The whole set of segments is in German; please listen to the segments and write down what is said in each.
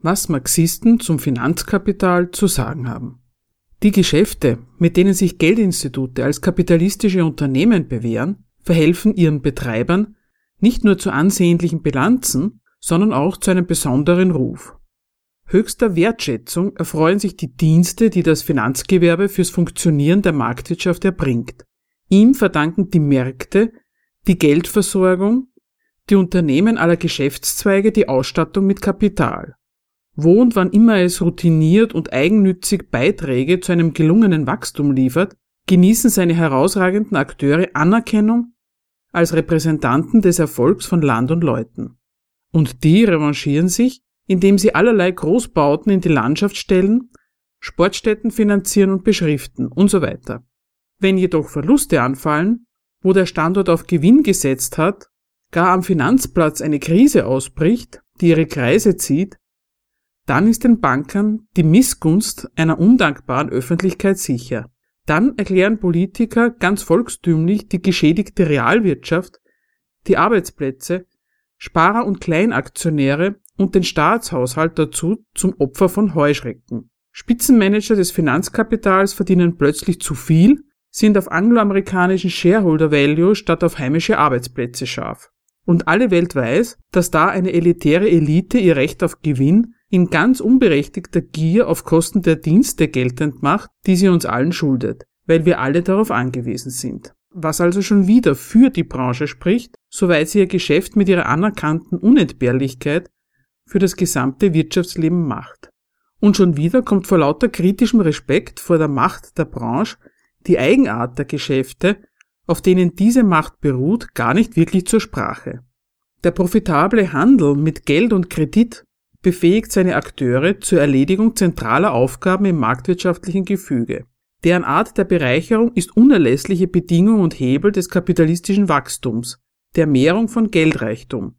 Was Marxisten zum Finanzkapital zu sagen haben. Die Geschäfte, mit denen sich Geldinstitute als kapitalistische Unternehmen bewähren, verhelfen ihren Betreibern nicht nur zu ansehnlichen Bilanzen, sondern auch zu einem besonderen Ruf. Höchster Wertschätzung erfreuen sich die Dienste, die das Finanzgewerbe fürs Funktionieren der Marktwirtschaft erbringt. Ihm verdanken die Märkte die Geldversorgung die Unternehmen aller Geschäftszweige die Ausstattung mit Kapital. Wo und wann immer es routiniert und eigennützig Beiträge zu einem gelungenen Wachstum liefert, genießen seine herausragenden Akteure Anerkennung als Repräsentanten des Erfolgs von Land und Leuten. Und die revanchieren sich, indem sie allerlei Großbauten in die Landschaft stellen, Sportstätten finanzieren und beschriften und so weiter. Wenn jedoch Verluste anfallen, wo der Standort auf Gewinn gesetzt hat gar am Finanzplatz eine Krise ausbricht, die ihre Kreise zieht, dann ist den Bankern die Missgunst einer undankbaren Öffentlichkeit sicher. Dann erklären Politiker ganz volkstümlich die geschädigte Realwirtschaft, die Arbeitsplätze, Sparer und Kleinaktionäre und den Staatshaushalt dazu zum Opfer von Heuschrecken. Spitzenmanager des Finanzkapitals verdienen plötzlich zu viel, sind auf angloamerikanischen Shareholder Value statt auf heimische Arbeitsplätze scharf und alle Welt weiß, dass da eine elitäre Elite ihr Recht auf Gewinn in ganz unberechtigter Gier auf Kosten der Dienste geltend macht, die sie uns allen schuldet, weil wir alle darauf angewiesen sind. Was also schon wieder für die Branche spricht, soweit sie ihr Geschäft mit ihrer anerkannten Unentbehrlichkeit für das gesamte Wirtschaftsleben macht. Und schon wieder kommt vor lauter kritischem Respekt vor der Macht der Branche die Eigenart der Geschäfte auf denen diese Macht beruht, gar nicht wirklich zur Sprache. Der profitable Handel mit Geld und Kredit befähigt seine Akteure zur Erledigung zentraler Aufgaben im marktwirtschaftlichen Gefüge. Deren Art der Bereicherung ist unerlässliche Bedingung und Hebel des kapitalistischen Wachstums, der Mehrung von Geldreichtum.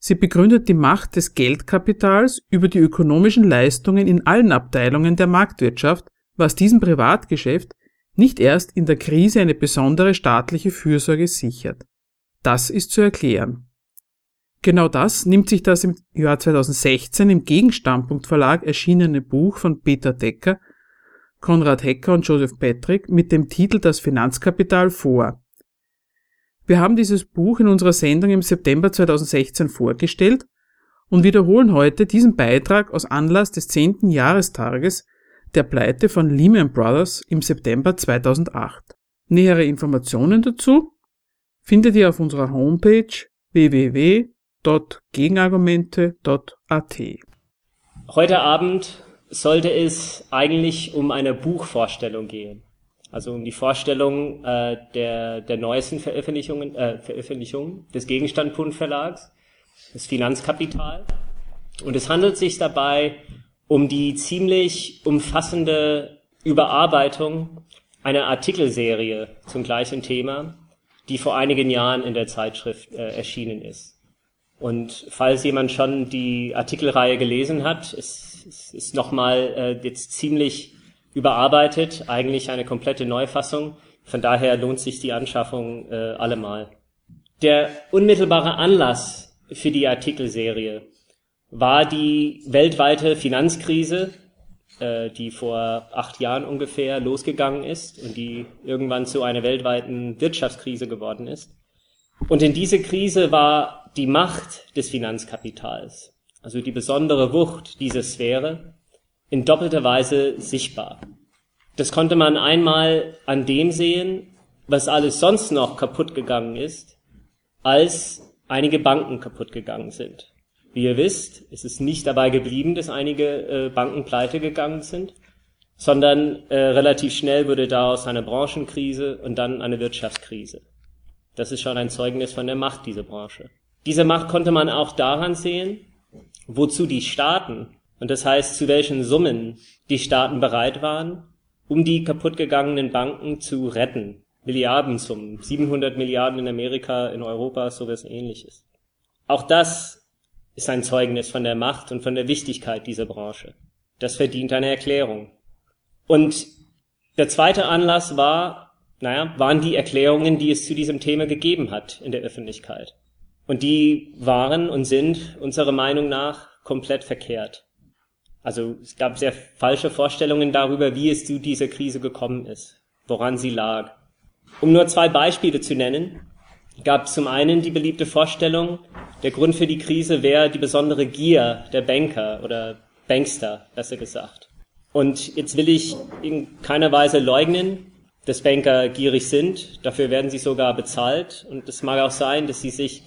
Sie begründet die Macht des Geldkapitals über die ökonomischen Leistungen in allen Abteilungen der Marktwirtschaft, was diesem Privatgeschäft nicht erst in der Krise eine besondere staatliche Fürsorge sichert. Das ist zu erklären. Genau das nimmt sich das im Jahr 2016 im Gegenstandpunkt Verlag erschienene Buch von Peter Decker, Konrad Hecker und Joseph Patrick mit dem Titel Das Finanzkapital vor. Wir haben dieses Buch in unserer Sendung im September 2016 vorgestellt und wiederholen heute diesen Beitrag aus Anlass des zehnten Jahrestages der Pleite von Lehman Brothers im September 2008. Nähere Informationen dazu findet ihr auf unserer Homepage www.gegenargumente.at. Heute Abend sollte es eigentlich um eine Buchvorstellung gehen. Also um die Vorstellung äh, der, der neuesten Veröffentlichungen, äh, Veröffentlichungen des Gegenstandpunkt Verlags, das Finanzkapital. Und es handelt sich dabei um die ziemlich umfassende Überarbeitung einer Artikelserie zum gleichen Thema, die vor einigen Jahren in der Zeitschrift äh, erschienen ist. Und falls jemand schon die Artikelreihe gelesen hat, es, es ist nochmal äh, jetzt ziemlich überarbeitet, eigentlich eine komplette Neufassung. Von daher lohnt sich die Anschaffung äh, allemal. Der unmittelbare Anlass für die Artikelserie war die weltweite Finanzkrise, äh, die vor acht Jahren ungefähr losgegangen ist und die irgendwann zu einer weltweiten Wirtschaftskrise geworden ist. Und in diese Krise war die Macht des Finanzkapitals, also die besondere Wucht dieser Sphäre, in doppelter Weise sichtbar. Das konnte man einmal an dem sehen, was alles sonst noch kaputt gegangen ist, als einige Banken kaputt gegangen sind. Wie ihr wisst, ist es nicht dabei geblieben, dass einige äh, Banken pleite gegangen sind, sondern äh, relativ schnell wurde daraus eine Branchenkrise und dann eine Wirtschaftskrise. Das ist schon ein Zeugnis von der Macht dieser Branche. Diese Macht konnte man auch daran sehen, wozu die Staaten Und das heißt, zu welchen Summen die Staaten bereit waren, um die kaputtgegangenen Banken zu retten. Milliardensummen, 700 Milliarden in Amerika, in Europa, sowas ähnliches. Auch das ist ein Zeugnis von der Macht und von der Wichtigkeit dieser Branche. Das verdient eine Erklärung. Und der zweite Anlass war, naja, waren die Erklärungen, die es zu diesem Thema gegeben hat in der Öffentlichkeit. Und die waren und sind unserer Meinung nach komplett verkehrt. Also es gab sehr falsche Vorstellungen darüber, wie es zu dieser Krise gekommen ist, woran sie lag. Um nur zwei Beispiele zu nennen, gab zum einen die beliebte Vorstellung, der Grund für die Krise wäre die besondere Gier der Banker oder Bankster, besser gesagt. Und jetzt will ich in keiner Weise leugnen, dass Banker gierig sind. Dafür werden sie sogar bezahlt. Und es mag auch sein, dass sie sich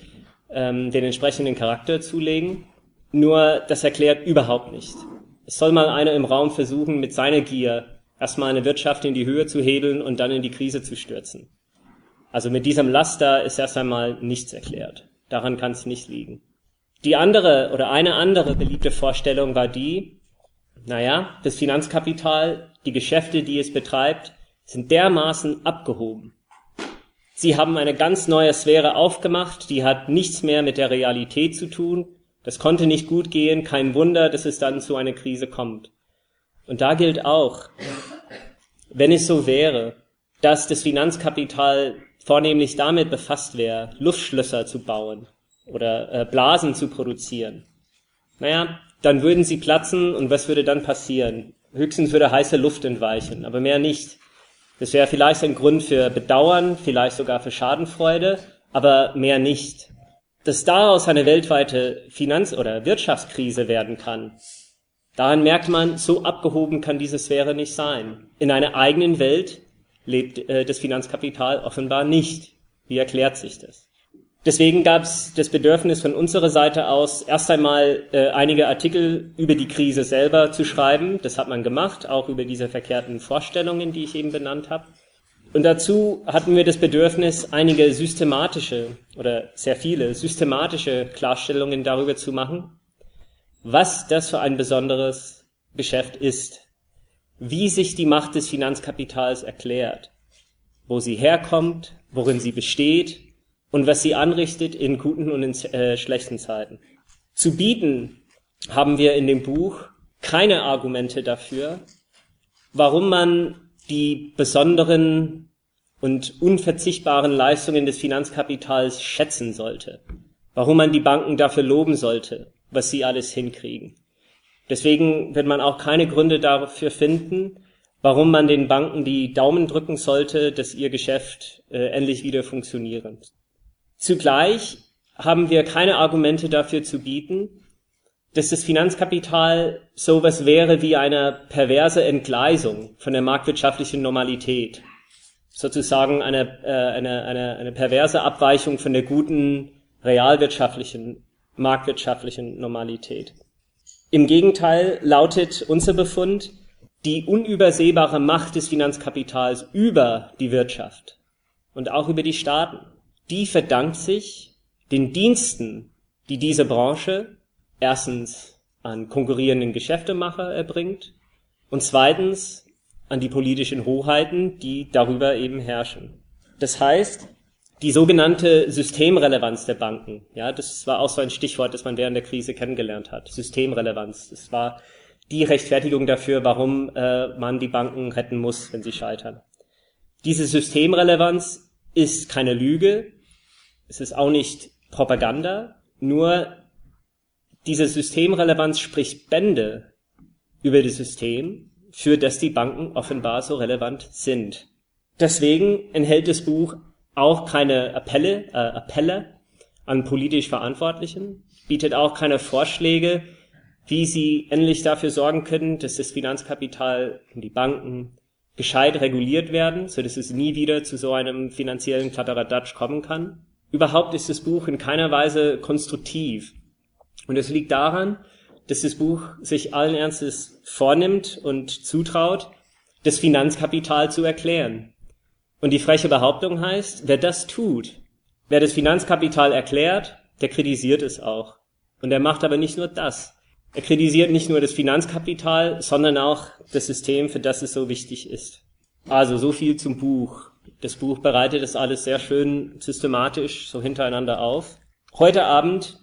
ähm, den entsprechenden Charakter zulegen. Nur das erklärt überhaupt nicht, es soll mal einer im Raum versuchen, mit seiner Gier erstmal eine Wirtschaft in die Höhe zu hebeln und dann in die Krise zu stürzen. Also mit diesem Laster ist erst einmal nichts erklärt. Daran kann es nicht liegen. Die andere oder eine andere beliebte Vorstellung war die, naja, das Finanzkapital, die Geschäfte, die es betreibt, sind dermaßen abgehoben. Sie haben eine ganz neue Sphäre aufgemacht, die hat nichts mehr mit der Realität zu tun, das konnte nicht gut gehen, kein Wunder, dass es dann zu einer Krise kommt. Und da gilt auch, wenn es so wäre, dass das Finanzkapital vornehmlich damit befasst wäre, Luftschlösser zu bauen oder äh, Blasen zu produzieren, naja, dann würden sie platzen und was würde dann passieren? Höchstens würde heiße Luft entweichen, aber mehr nicht. Das wäre vielleicht ein Grund für Bedauern, vielleicht sogar für Schadenfreude, aber mehr nicht dass daraus eine weltweite Finanz- oder Wirtschaftskrise werden kann, daran merkt man, so abgehoben kann diese Sphäre nicht sein. In einer eigenen Welt lebt äh, das Finanzkapital offenbar nicht. Wie erklärt sich das? Deswegen gab es das Bedürfnis von unserer Seite aus, erst einmal äh, einige Artikel über die Krise selber zu schreiben. Das hat man gemacht, auch über diese verkehrten Vorstellungen, die ich eben benannt habe. Und dazu hatten wir das Bedürfnis, einige systematische oder sehr viele systematische Klarstellungen darüber zu machen, was das für ein besonderes Geschäft ist, wie sich die Macht des Finanzkapitals erklärt, wo sie herkommt, worin sie besteht und was sie anrichtet in guten und in äh, schlechten Zeiten. Zu bieten haben wir in dem Buch keine Argumente dafür, warum man die besonderen und unverzichtbaren Leistungen des Finanzkapitals schätzen sollte, warum man die Banken dafür loben sollte, was sie alles hinkriegen. Deswegen wird man auch keine Gründe dafür finden, warum man den Banken die Daumen drücken sollte, dass ihr Geschäft äh, endlich wieder funktionieren. Zugleich haben wir keine Argumente dafür zu bieten, dass das Finanzkapital sowas wäre wie eine perverse Entgleisung von der marktwirtschaftlichen Normalität. Sozusagen eine, äh, eine, eine, eine perverse Abweichung von der guten realwirtschaftlichen, marktwirtschaftlichen Normalität. Im Gegenteil lautet unser Befund, die unübersehbare Macht des Finanzkapitals über die Wirtschaft und auch über die Staaten, die verdankt sich den Diensten, die diese Branche erstens an konkurrierenden Geschäftemacher erbringt und zweitens an die politischen Hoheiten, die darüber eben herrschen. Das heißt, die sogenannte Systemrelevanz der Banken, ja, das war auch so ein Stichwort, das man während der Krise kennengelernt hat. Systemrelevanz. Das war die Rechtfertigung dafür, warum äh, man die Banken retten muss, wenn sie scheitern. Diese Systemrelevanz ist keine Lüge, es ist auch nicht Propaganda, nur diese Systemrelevanz spricht Bände über das System, für das die Banken offenbar so relevant sind. Deswegen enthält das Buch auch keine Appelle, äh, Appelle an politisch Verantwortlichen, bietet auch keine Vorschläge, wie sie endlich dafür sorgen können, dass das Finanzkapital und die Banken gescheit reguliert werden, so dass es nie wieder zu so einem finanziellen Kladderadatsch kommen kann. Überhaupt ist das Buch in keiner Weise konstruktiv. Und es liegt daran, dass das Buch sich allen Ernstes vornimmt und zutraut, das Finanzkapital zu erklären. Und die freche Behauptung heißt, wer das tut, wer das Finanzkapital erklärt, der kritisiert es auch. Und er macht aber nicht nur das. Er kritisiert nicht nur das Finanzkapital, sondern auch das System, für das es so wichtig ist. Also so viel zum Buch. Das Buch bereitet das alles sehr schön systematisch so hintereinander auf. Heute Abend,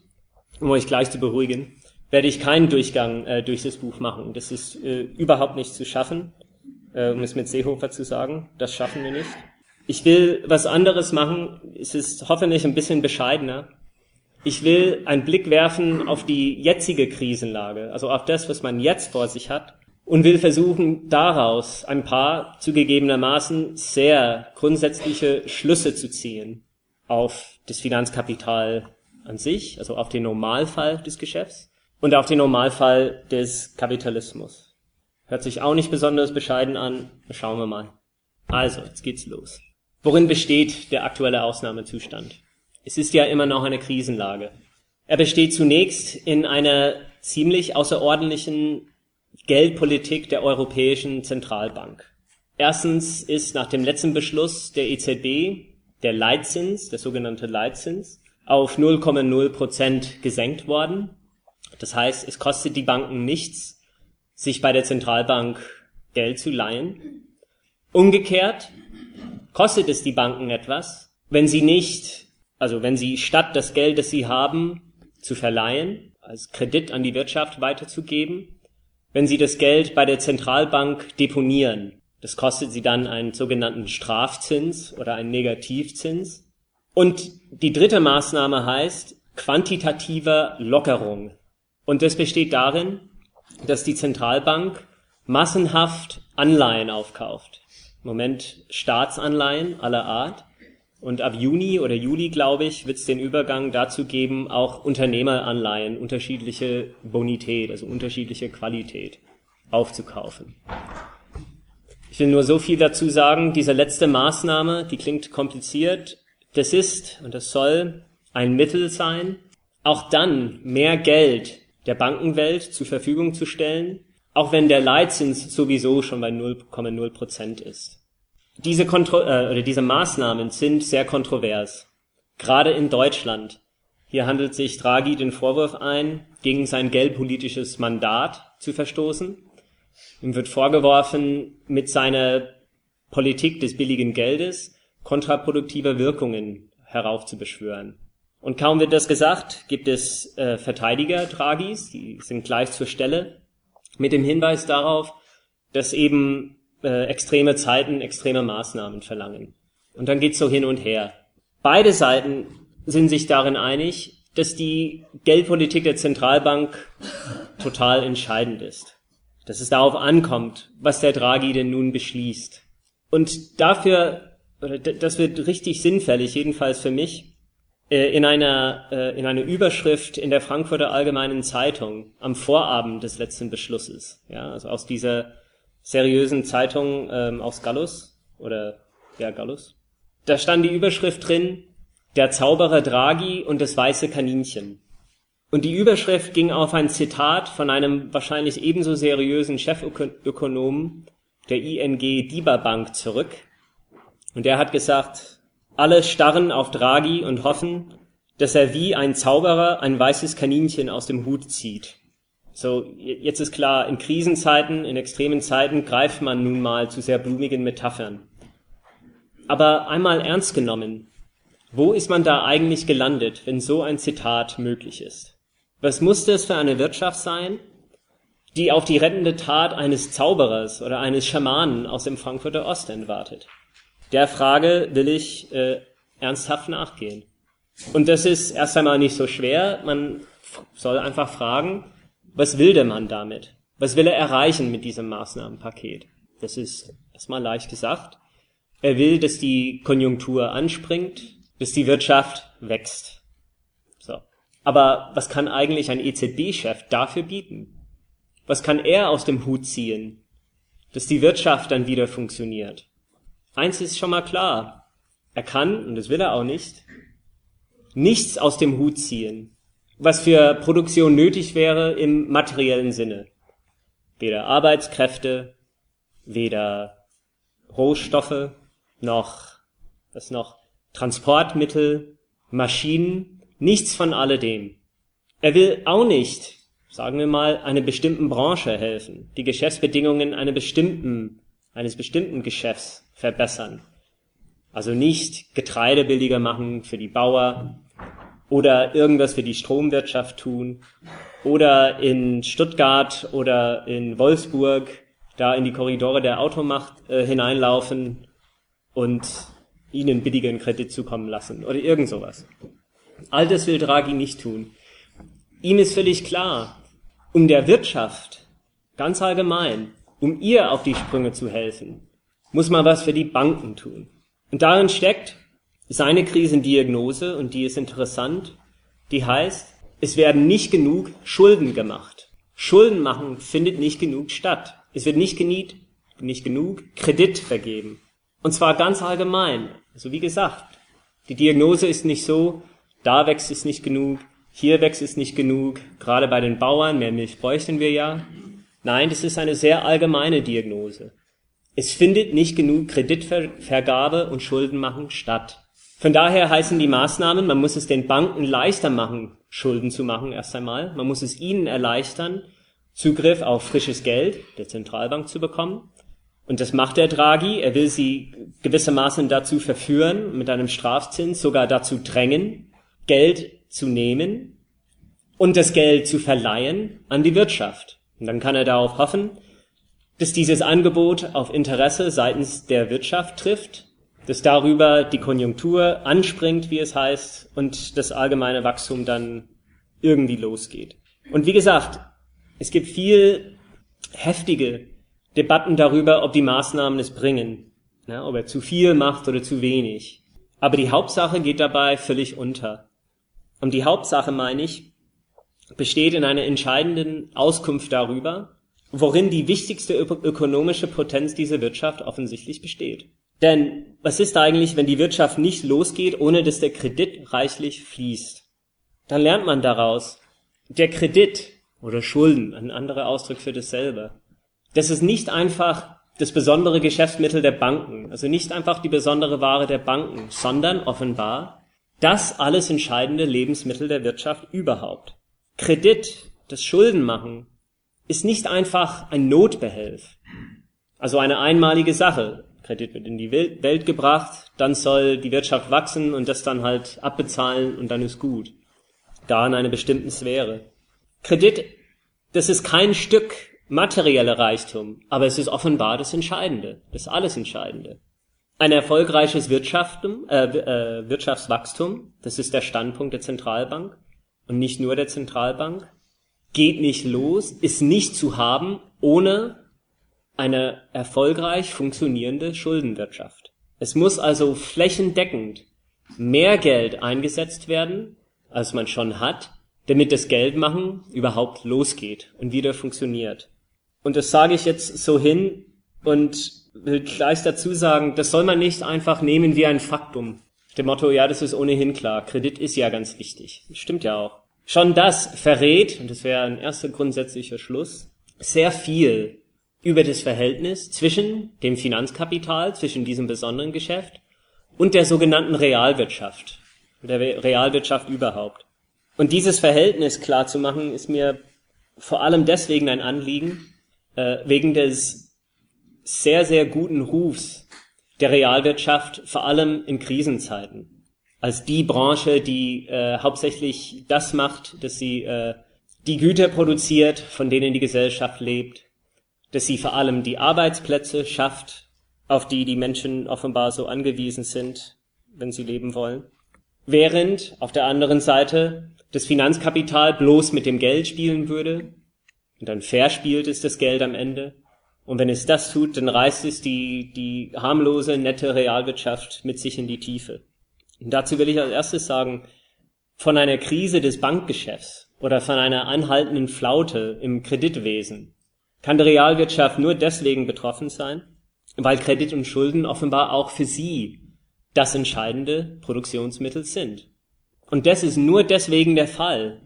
um euch gleich zu beruhigen, werde ich keinen Durchgang äh, durch das Buch machen. Das ist äh, überhaupt nicht zu schaffen, äh, um es mit Seehofer zu sagen. Das schaffen wir nicht. Ich will was anderes machen. Es ist hoffentlich ein bisschen bescheidener. Ich will einen Blick werfen auf die jetzige Krisenlage, also auf das, was man jetzt vor sich hat, und will versuchen, daraus ein paar zugegebenermaßen sehr grundsätzliche Schlüsse zu ziehen auf das Finanzkapital an sich, also auf den Normalfall des Geschäfts und auf den Normalfall des Kapitalismus. Hört sich auch nicht besonders bescheiden an. Schauen wir mal. Also, jetzt geht's los. Worin besteht der aktuelle Ausnahmezustand? Es ist ja immer noch eine Krisenlage. Er besteht zunächst in einer ziemlich außerordentlichen Geldpolitik der Europäischen Zentralbank. Erstens ist nach dem letzten Beschluss der EZB der Leitzins, der sogenannte Leitzins, auf 0,0 Prozent gesenkt worden. Das heißt, es kostet die Banken nichts, sich bei der Zentralbank Geld zu leihen. Umgekehrt kostet es die Banken etwas, wenn sie nicht, also wenn sie statt das Geld, das sie haben, zu verleihen, als Kredit an die Wirtschaft weiterzugeben, wenn sie das Geld bei der Zentralbank deponieren. Das kostet sie dann einen sogenannten Strafzins oder einen Negativzins. Und die dritte Maßnahme heißt quantitativer Lockerung. Und das besteht darin, dass die Zentralbank massenhaft Anleihen aufkauft. Im Moment Staatsanleihen aller Art. Und ab Juni oder Juli, glaube ich, wird es den Übergang dazu geben, auch Unternehmeranleihen, unterschiedliche Bonität, also unterschiedliche Qualität aufzukaufen. Ich will nur so viel dazu sagen, diese letzte Maßnahme, die klingt kompliziert, das ist und das soll ein Mittel sein, auch dann mehr Geld der Bankenwelt zur Verfügung zu stellen, auch wenn der Leitzins sowieso schon bei 0,0 Prozent ist. Diese, Kontro äh, oder diese Maßnahmen sind sehr kontrovers, gerade in Deutschland. Hier handelt sich Draghi den Vorwurf ein, gegen sein geldpolitisches Mandat zu verstoßen. Ihm wird vorgeworfen, mit seiner Politik des billigen Geldes kontraproduktive Wirkungen heraufzubeschwören. Und kaum wird das gesagt, gibt es äh, Verteidiger Draghis, die sind gleich zur Stelle, mit dem Hinweis darauf, dass eben äh, extreme Zeiten extreme Maßnahmen verlangen. Und dann geht's so hin und her. Beide Seiten sind sich darin einig, dass die Geldpolitik der Zentralbank total entscheidend ist. Dass es darauf ankommt, was der Draghi denn nun beschließt. Und dafür, oder das wird richtig sinnfällig, jedenfalls für mich, äh, in einer, äh, in einer Überschrift in der Frankfurter Allgemeinen Zeitung am Vorabend des letzten Beschlusses. Ja, also aus dieser seriösen Zeitung ähm, aus Gallus oder ja Gallus. Da stand die Überschrift drin: Der Zauberer Draghi und das weiße Kaninchen. Und die Überschrift ging auf ein Zitat von einem wahrscheinlich ebenso seriösen Chefökonomen der ING DIBA Bank zurück. Und der hat gesagt, alle starren auf Draghi und hoffen, dass er wie ein Zauberer ein weißes Kaninchen aus dem Hut zieht. So, jetzt ist klar, in Krisenzeiten, in extremen Zeiten greift man nun mal zu sehr blumigen Metaphern. Aber einmal ernst genommen, wo ist man da eigentlich gelandet, wenn so ein Zitat möglich ist? Was muss das für eine Wirtschaft sein, die auf die rettende Tat eines Zauberers oder eines Schamanen aus dem Frankfurter Ostend wartet? Der Frage will ich äh, ernsthaft nachgehen. Und das ist erst einmal nicht so schwer. Man soll einfach fragen, was will der Mann damit? Was will er erreichen mit diesem Maßnahmenpaket? Das ist erstmal leicht gesagt. Er will, dass die Konjunktur anspringt, dass die Wirtschaft wächst. So. Aber was kann eigentlich ein EZB-Chef dafür bieten? Was kann er aus dem Hut ziehen, dass die Wirtschaft dann wieder funktioniert? Eins ist schon mal klar. Er kann, und das will er auch nicht, nichts aus dem Hut ziehen, was für Produktion nötig wäre im materiellen Sinne. Weder Arbeitskräfte, weder Rohstoffe, noch, was noch, Transportmittel, Maschinen, nichts von alledem. Er will auch nicht sagen wir mal, einer bestimmten Branche helfen, die Geschäftsbedingungen einer bestimmten, eines bestimmten Geschäfts verbessern. Also nicht Getreide billiger machen für die Bauer oder irgendwas für die Stromwirtschaft tun oder in Stuttgart oder in Wolfsburg da in die Korridore der Automacht äh, hineinlaufen und ihnen billigen Kredit zukommen lassen oder irgend sowas. All das will Draghi nicht tun. Ihm ist völlig klar, um der Wirtschaft ganz allgemein, um ihr auf die Sprünge zu helfen, muss man was für die Banken tun. Und darin steckt seine Krisendiagnose, und die ist interessant, die heißt, es werden nicht genug Schulden gemacht. Schulden machen findet nicht genug statt. Es wird nicht, geniet, nicht genug Kredit vergeben. Und zwar ganz allgemein. Also wie gesagt, die Diagnose ist nicht so, da wächst es nicht genug, hier wächst es nicht genug, gerade bei den Bauern, mehr Milch bräuchten wir ja. Nein, das ist eine sehr allgemeine Diagnose. Es findet nicht genug Kreditvergabe und Schuldenmachen statt. Von daher heißen die Maßnahmen, man muss es den Banken leichter machen, Schulden zu machen erst einmal. Man muss es ihnen erleichtern, Zugriff auf frisches Geld der Zentralbank zu bekommen. Und das macht der Draghi. Er will sie gewissermaßen dazu verführen, mit einem Strafzins sogar dazu drängen, Geld zu nehmen und das Geld zu verleihen an die Wirtschaft. Und dann kann er darauf hoffen, dass dieses Angebot auf Interesse seitens der Wirtschaft trifft, dass darüber die Konjunktur anspringt, wie es heißt, und das allgemeine Wachstum dann irgendwie losgeht. Und wie gesagt, es gibt viel heftige Debatten darüber, ob die Maßnahmen es bringen, ja, ob er zu viel macht oder zu wenig. Aber die Hauptsache geht dabei völlig unter. Und die Hauptsache, meine ich, besteht in einer entscheidenden Auskunft darüber, worin die wichtigste ökonomische Potenz dieser Wirtschaft offensichtlich besteht. Denn was ist eigentlich, wenn die Wirtschaft nicht losgeht, ohne dass der Kredit reichlich fließt? Dann lernt man daraus, der Kredit oder Schulden, ein anderer Ausdruck für dasselbe, das ist nicht einfach das besondere Geschäftsmittel der Banken, also nicht einfach die besondere Ware der Banken, sondern offenbar das alles entscheidende Lebensmittel der Wirtschaft überhaupt. Kredit, das Schuldenmachen, ist nicht einfach ein Notbehelf, also eine einmalige Sache. Kredit wird in die Welt gebracht, dann soll die Wirtschaft wachsen und das dann halt abbezahlen und dann ist gut. Da in einer bestimmten Sphäre. Kredit, das ist kein Stück materieller Reichtum, aber es ist offenbar das Entscheidende, das alles Entscheidende. Ein erfolgreiches Wirtschaften, äh, äh, Wirtschaftswachstum, das ist der Standpunkt der Zentralbank und nicht nur der Zentralbank, geht nicht los, ist nicht zu haben ohne eine erfolgreich funktionierende Schuldenwirtschaft. Es muss also flächendeckend mehr Geld eingesetzt werden, als man schon hat, damit das Geldmachen überhaupt losgeht und wieder funktioniert. Und das sage ich jetzt so hin und will gleich dazu sagen, das soll man nicht einfach nehmen wie ein Faktum. Dem Motto, ja, das ist ohnehin klar, Kredit ist ja ganz wichtig. Stimmt ja auch. Schon das verrät, und das wäre ein erster grundsätzlicher Schluss, sehr viel über das Verhältnis zwischen dem Finanzkapital, zwischen diesem besonderen Geschäft und der sogenannten Realwirtschaft, der Realwirtschaft überhaupt. Und dieses Verhältnis klar zu machen, ist mir vor allem deswegen ein Anliegen, äh, wegen des sehr, sehr guten Rufs der Realwirtschaft, vor allem in Krisenzeiten, als die Branche, die äh, hauptsächlich das macht, dass sie äh, die Güter produziert, von denen die Gesellschaft lebt, dass sie vor allem die Arbeitsplätze schafft, auf die die Menschen offenbar so angewiesen sind, wenn sie leben wollen. Während auf der anderen Seite das Finanzkapital bloß mit dem Geld spielen würde und dann verspielt es das Geld am Ende. Und wenn es das tut, dann reißt es die, die harmlose, nette Realwirtschaft mit sich in die Tiefe. Und dazu will ich als erstes sagen, von einer Krise des Bankgeschäfts oder von einer anhaltenden Flaute im Kreditwesen kann die Realwirtschaft nur deswegen betroffen sein, weil Kredit und Schulden offenbar auch für sie das entscheidende Produktionsmittel sind. Und das ist nur deswegen der Fall,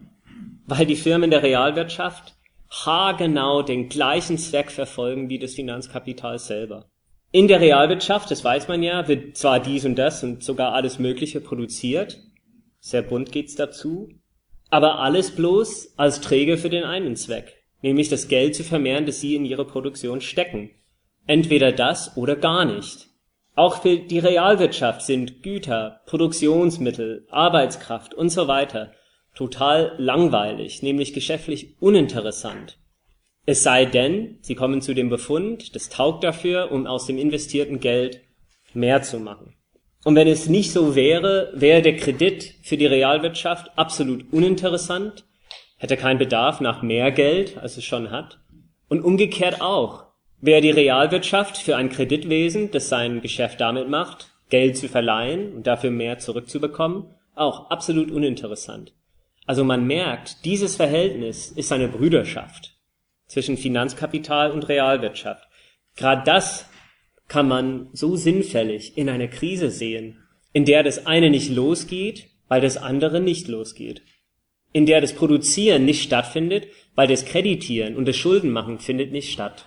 weil die Firmen der Realwirtschaft haargenau den gleichen Zweck verfolgen wie das Finanzkapital selber. In der Realwirtschaft, das weiß man ja, wird zwar dies und das und sogar alles Mögliche produziert, sehr bunt geht's dazu, Aber alles bloß als Träger für den einen Zweck, nämlich das Geld zu vermehren, das sie in ihre Produktion stecken. Entweder das oder gar nicht. Auch für die Realwirtschaft sind Güter, Produktionsmittel, Arbeitskraft und so weiter total langweilig, nämlich geschäftlich uninteressant. Es sei denn, sie kommen zu dem Befund, das taugt dafür, um aus dem investierten Geld mehr zu machen. Und wenn es nicht so wäre, wäre der Kredit für die Realwirtschaft absolut uninteressant, hätte keinen Bedarf nach mehr Geld, als es schon hat. Und umgekehrt auch. Wäre die Realwirtschaft für ein Kreditwesen, das sein Geschäft damit macht, Geld zu verleihen und dafür mehr zurückzubekommen, auch absolut uninteressant. Also man merkt, dieses Verhältnis ist eine Brüderschaft zwischen Finanzkapital und Realwirtschaft. Gerade das kann man so sinnfällig in einer Krise sehen, in der das eine nicht losgeht, weil das andere nicht losgeht. In der das Produzieren nicht stattfindet, weil das Kreditieren und das Schuldenmachen findet nicht statt.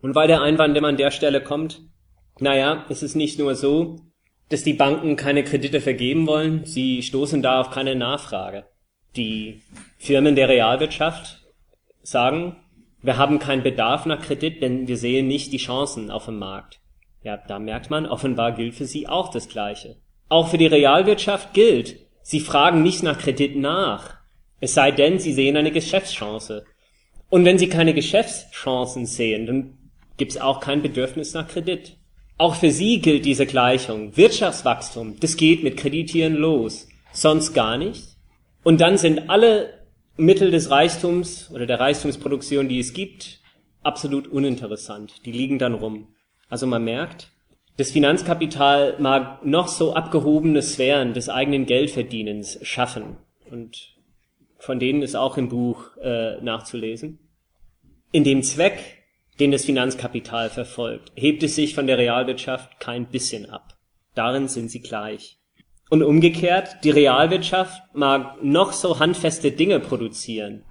Und weil der Einwand immer an der Stelle kommt, naja, es ist nicht nur so, dass die Banken keine Kredite vergeben wollen, sie stoßen da auf keine Nachfrage. Die Firmen der Realwirtschaft sagen, wir haben keinen Bedarf nach Kredit, denn wir sehen nicht die Chancen auf dem Markt. Ja, da merkt man, offenbar gilt für sie auch das Gleiche. Auch für die Realwirtschaft gilt, sie fragen nicht nach Kredit nach. Es sei denn, sie sehen eine Geschäftschance. Und wenn sie keine Geschäftschancen sehen, dann gibt's auch kein Bedürfnis nach Kredit. Auch für sie gilt diese Gleichung. Wirtschaftswachstum, das geht mit Kreditieren los, sonst gar nicht. Und dann sind alle Mittel des Reichtums oder der Reichtumsproduktion, die es gibt, absolut uninteressant. Die liegen dann rum. Also man merkt, das Finanzkapital mag noch so abgehobene Sphären des eigenen Geldverdienens schaffen. Und von denen ist auch im Buch äh, nachzulesen. In dem Zweck, den das Finanzkapital verfolgt, hebt es sich von der Realwirtschaft kein bisschen ab. Darin sind sie gleich. Und umgekehrt, die Realwirtschaft mag noch so handfeste Dinge produzieren,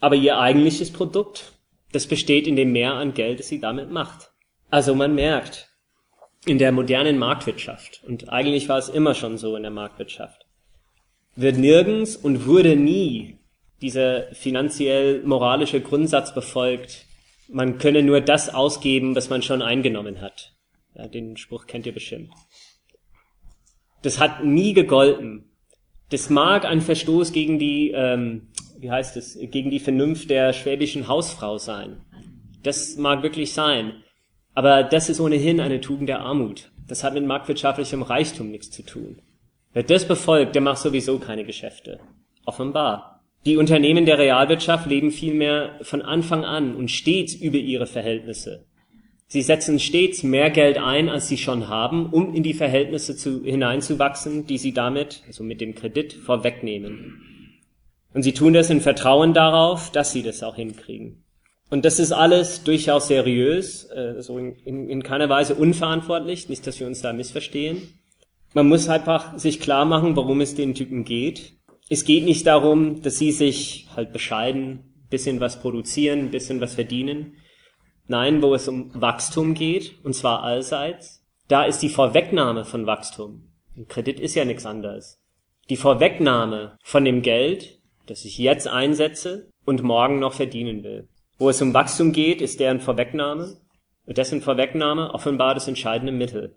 aber ihr eigentliches Produkt, das besteht in dem Mehr an Geld, das sie damit macht. Also man merkt, in der modernen Marktwirtschaft, und eigentlich war es immer schon so in der Marktwirtschaft, wird nirgends und wurde nie dieser finanziell moralische Grundsatz befolgt, man könne nur das ausgeben, was man schon eingenommen hat. Ja, den Spruch kennt ihr bestimmt. Das hat nie gegolten. Das mag ein Verstoß gegen die, ähm, wie heißt es, gegen die Vernunft der schwäbischen Hausfrau sein. Das mag wirklich sein. Aber das ist ohnehin eine Tugend der Armut. Das hat mit marktwirtschaftlichem Reichtum nichts zu tun. Wer das befolgt, der macht sowieso keine Geschäfte. Offenbar. Die Unternehmen der Realwirtschaft leben vielmehr von Anfang an und stets über ihre Verhältnisse. Sie setzen stets mehr Geld ein, als sie schon haben, um in die Verhältnisse zu, hineinzuwachsen, die sie damit, also mit dem Kredit, vorwegnehmen. Und sie tun das in Vertrauen darauf, dass sie das auch hinkriegen. Und das ist alles durchaus seriös, also in, in, in keiner Weise unverantwortlich, nicht, dass wir uns da missverstehen. Man muss einfach sich klar machen, worum es den Typen geht. Es geht nicht darum, dass sie sich halt bescheiden, bisschen was produzieren, bisschen was verdienen. Nein, wo es um Wachstum geht, und zwar allseits, da ist die Vorwegnahme von Wachstum. Ein Kredit ist ja nichts anderes. Die Vorwegnahme von dem Geld, das ich jetzt einsetze und morgen noch verdienen will. Wo es um Wachstum geht, ist deren Vorwegnahme und dessen Vorwegnahme offenbar das entscheidende Mittel.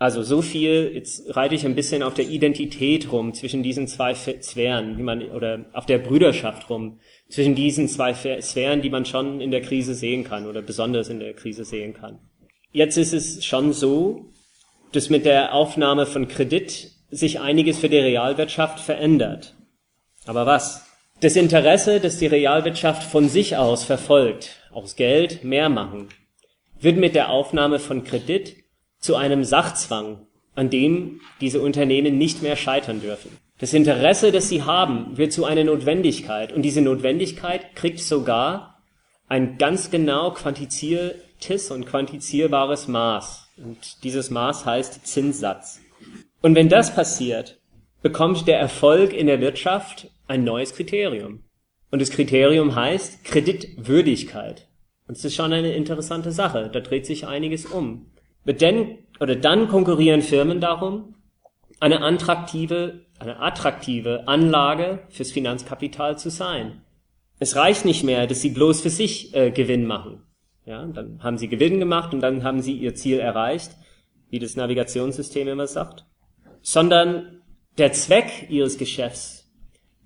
Also so viel, jetzt reite ich ein bisschen auf der Identität rum zwischen diesen zwei Sphären, wie man, oder auf der Brüderschaft rum, zwischen diesen zwei Sphären, die man schon in der Krise sehen kann oder besonders in der Krise sehen kann. Jetzt ist es schon so, dass mit der Aufnahme von Kredit sich einiges für die Realwirtschaft verändert. Aber was? Das Interesse, das die Realwirtschaft von sich aus verfolgt, aus Geld mehr machen, wird mit der Aufnahme von Kredit zu einem Sachzwang, an dem diese Unternehmen nicht mehr scheitern dürfen. Das Interesse, das sie haben, wird zu einer Notwendigkeit und diese Notwendigkeit kriegt sogar ein ganz genau quantiziertes und quantizierbares Maß. Und dieses Maß heißt Zinssatz. Und wenn das passiert, bekommt der Erfolg in der Wirtschaft ein neues Kriterium. Und das Kriterium heißt Kreditwürdigkeit. Und das ist schon eine interessante Sache. Da dreht sich einiges um. Denn, oder dann konkurrieren Firmen darum, eine attraktive, eine attraktive Anlage fürs Finanzkapital zu sein. Es reicht nicht mehr, dass sie bloß für sich äh, Gewinn machen. Ja, dann haben sie Gewinn gemacht und dann haben sie ihr Ziel erreicht, wie das Navigationssystem immer sagt. Sondern der Zweck ihres Geschäfts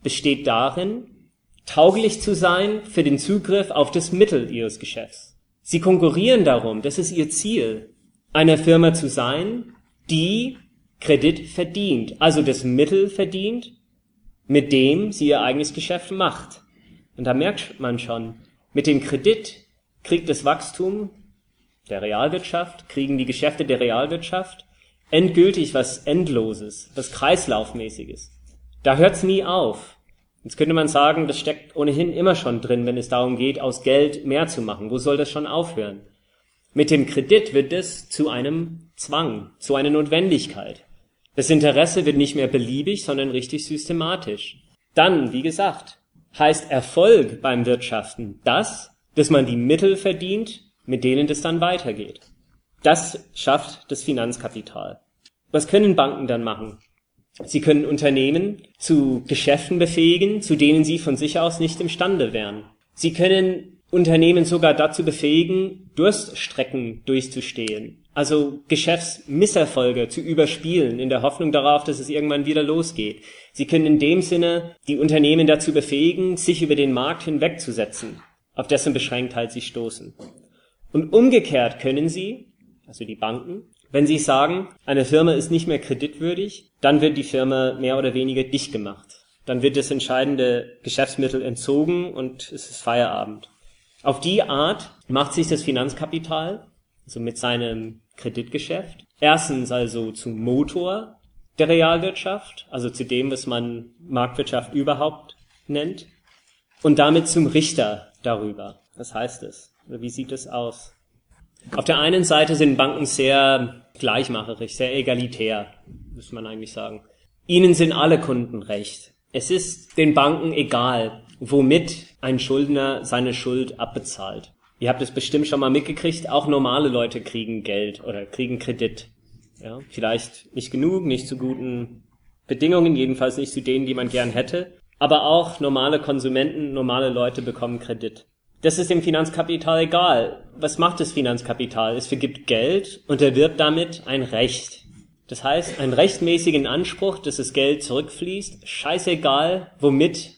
besteht darin, tauglich zu sein für den Zugriff auf das Mittel ihres Geschäfts. Sie konkurrieren darum, das ist ihr Ziel, eine Firma zu sein, die Kredit verdient, also das Mittel verdient, mit dem sie ihr eigenes Geschäft macht. Und da merkt man schon, mit dem Kredit kriegt das Wachstum der Realwirtschaft, kriegen die Geschäfte der Realwirtschaft endgültig was Endloses, was Kreislaufmäßiges. Da hört's nie auf. Jetzt könnte man sagen, das steckt ohnehin immer schon drin, wenn es darum geht, aus Geld mehr zu machen. Wo soll das schon aufhören? Mit dem Kredit wird es zu einem Zwang, zu einer Notwendigkeit. Das Interesse wird nicht mehr beliebig, sondern richtig systematisch. Dann, wie gesagt, heißt Erfolg beim Wirtschaften das, dass man die Mittel verdient, mit denen das dann weitergeht. Das schafft das Finanzkapital. Was können Banken dann machen? Sie können Unternehmen zu Geschäften befähigen, zu denen sie von sich aus nicht imstande wären. Sie können Unternehmen sogar dazu befähigen, Durststrecken durchzustehen. Also Geschäftsmisserfolge zu überspielen, in der Hoffnung darauf, dass es irgendwann wieder losgeht. Sie können in dem Sinne die Unternehmen dazu befähigen, sich über den Markt hinwegzusetzen, auf dessen Beschränktheit sie stoßen. Und umgekehrt können sie, also die Banken, wenn Sie sagen, eine Firma ist nicht mehr kreditwürdig, dann wird die Firma mehr oder weniger dicht gemacht. Dann wird das entscheidende Geschäftsmittel entzogen und es ist Feierabend. Auf die Art macht sich das Finanzkapital, also mit seinem Kreditgeschäft, erstens also zum Motor der Realwirtschaft, also zu dem, was man Marktwirtschaft überhaupt nennt, und damit zum Richter darüber. Was heißt es? Wie sieht es aus? Auf der einen Seite sind Banken sehr gleichmacherisch, sehr egalitär, muss man eigentlich sagen. Ihnen sind alle Kunden recht. Es ist den Banken egal, womit ein Schuldner seine Schuld abbezahlt. Ihr habt es bestimmt schon mal mitgekriegt, auch normale Leute kriegen Geld oder kriegen Kredit. Ja, vielleicht nicht genug, nicht zu guten Bedingungen, jedenfalls nicht zu denen, die man gern hätte. Aber auch normale Konsumenten, normale Leute bekommen Kredit. Das ist dem Finanzkapital egal. Was macht das Finanzkapital? Es vergibt Geld und erwirbt damit ein Recht. Das heißt, einen rechtmäßigen Anspruch, dass das Geld zurückfließt, scheißegal, womit,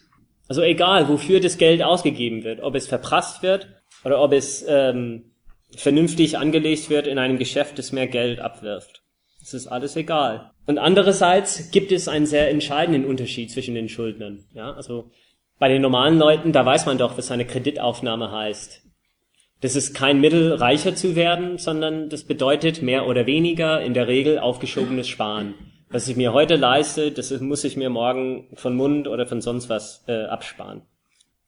also egal, wofür das Geld ausgegeben wird, ob es verprasst wird oder ob es ähm, vernünftig angelegt wird in einem Geschäft, das mehr Geld abwirft. Das ist alles egal. Und andererseits gibt es einen sehr entscheidenden Unterschied zwischen den Schuldnern. Ja, also bei den normalen Leuten, da weiß man doch, was eine Kreditaufnahme heißt. Das ist kein Mittel, reicher zu werden, sondern das bedeutet mehr oder weniger in der Regel aufgeschobenes Sparen. Was ich mir heute leiste, das muss ich mir morgen von Mund oder von sonst was äh, absparen.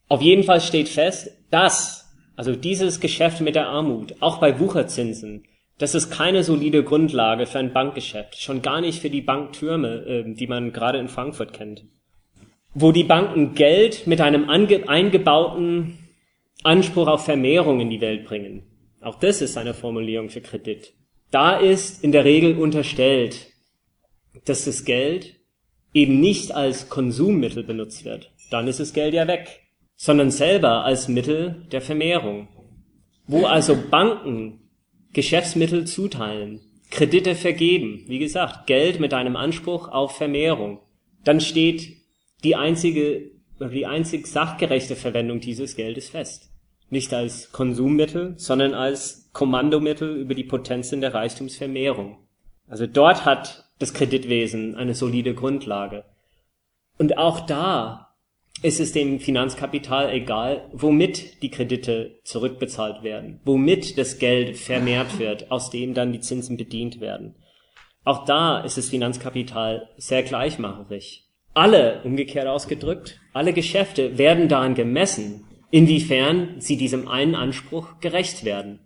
Auf jeden Fall steht fest, dass, also dieses Geschäft mit der Armut, auch bei Wucherzinsen, das ist keine solide Grundlage für ein Bankgeschäft, schon gar nicht für die Banktürme, äh, die man gerade in Frankfurt kennt wo die Banken Geld mit einem eingebauten Anspruch auf Vermehrung in die Welt bringen. Auch das ist eine Formulierung für Kredit. Da ist in der Regel unterstellt, dass das Geld eben nicht als Konsummittel benutzt wird. Dann ist das Geld ja weg, sondern selber als Mittel der Vermehrung. Wo also Banken Geschäftsmittel zuteilen, Kredite vergeben, wie gesagt, Geld mit einem Anspruch auf Vermehrung, dann steht die einzige, die einzig sachgerechte Verwendung dieses Geldes fest. Nicht als Konsummittel, sondern als Kommandomittel über die Potenzen der Reichtumsvermehrung. Also dort hat das Kreditwesen eine solide Grundlage. Und auch da ist es dem Finanzkapital egal, womit die Kredite zurückbezahlt werden, womit das Geld vermehrt wird, aus dem dann die Zinsen bedient werden. Auch da ist das Finanzkapital sehr gleichmacherig alle, umgekehrt ausgedrückt, alle Geschäfte werden daran gemessen, inwiefern sie diesem einen Anspruch gerecht werden.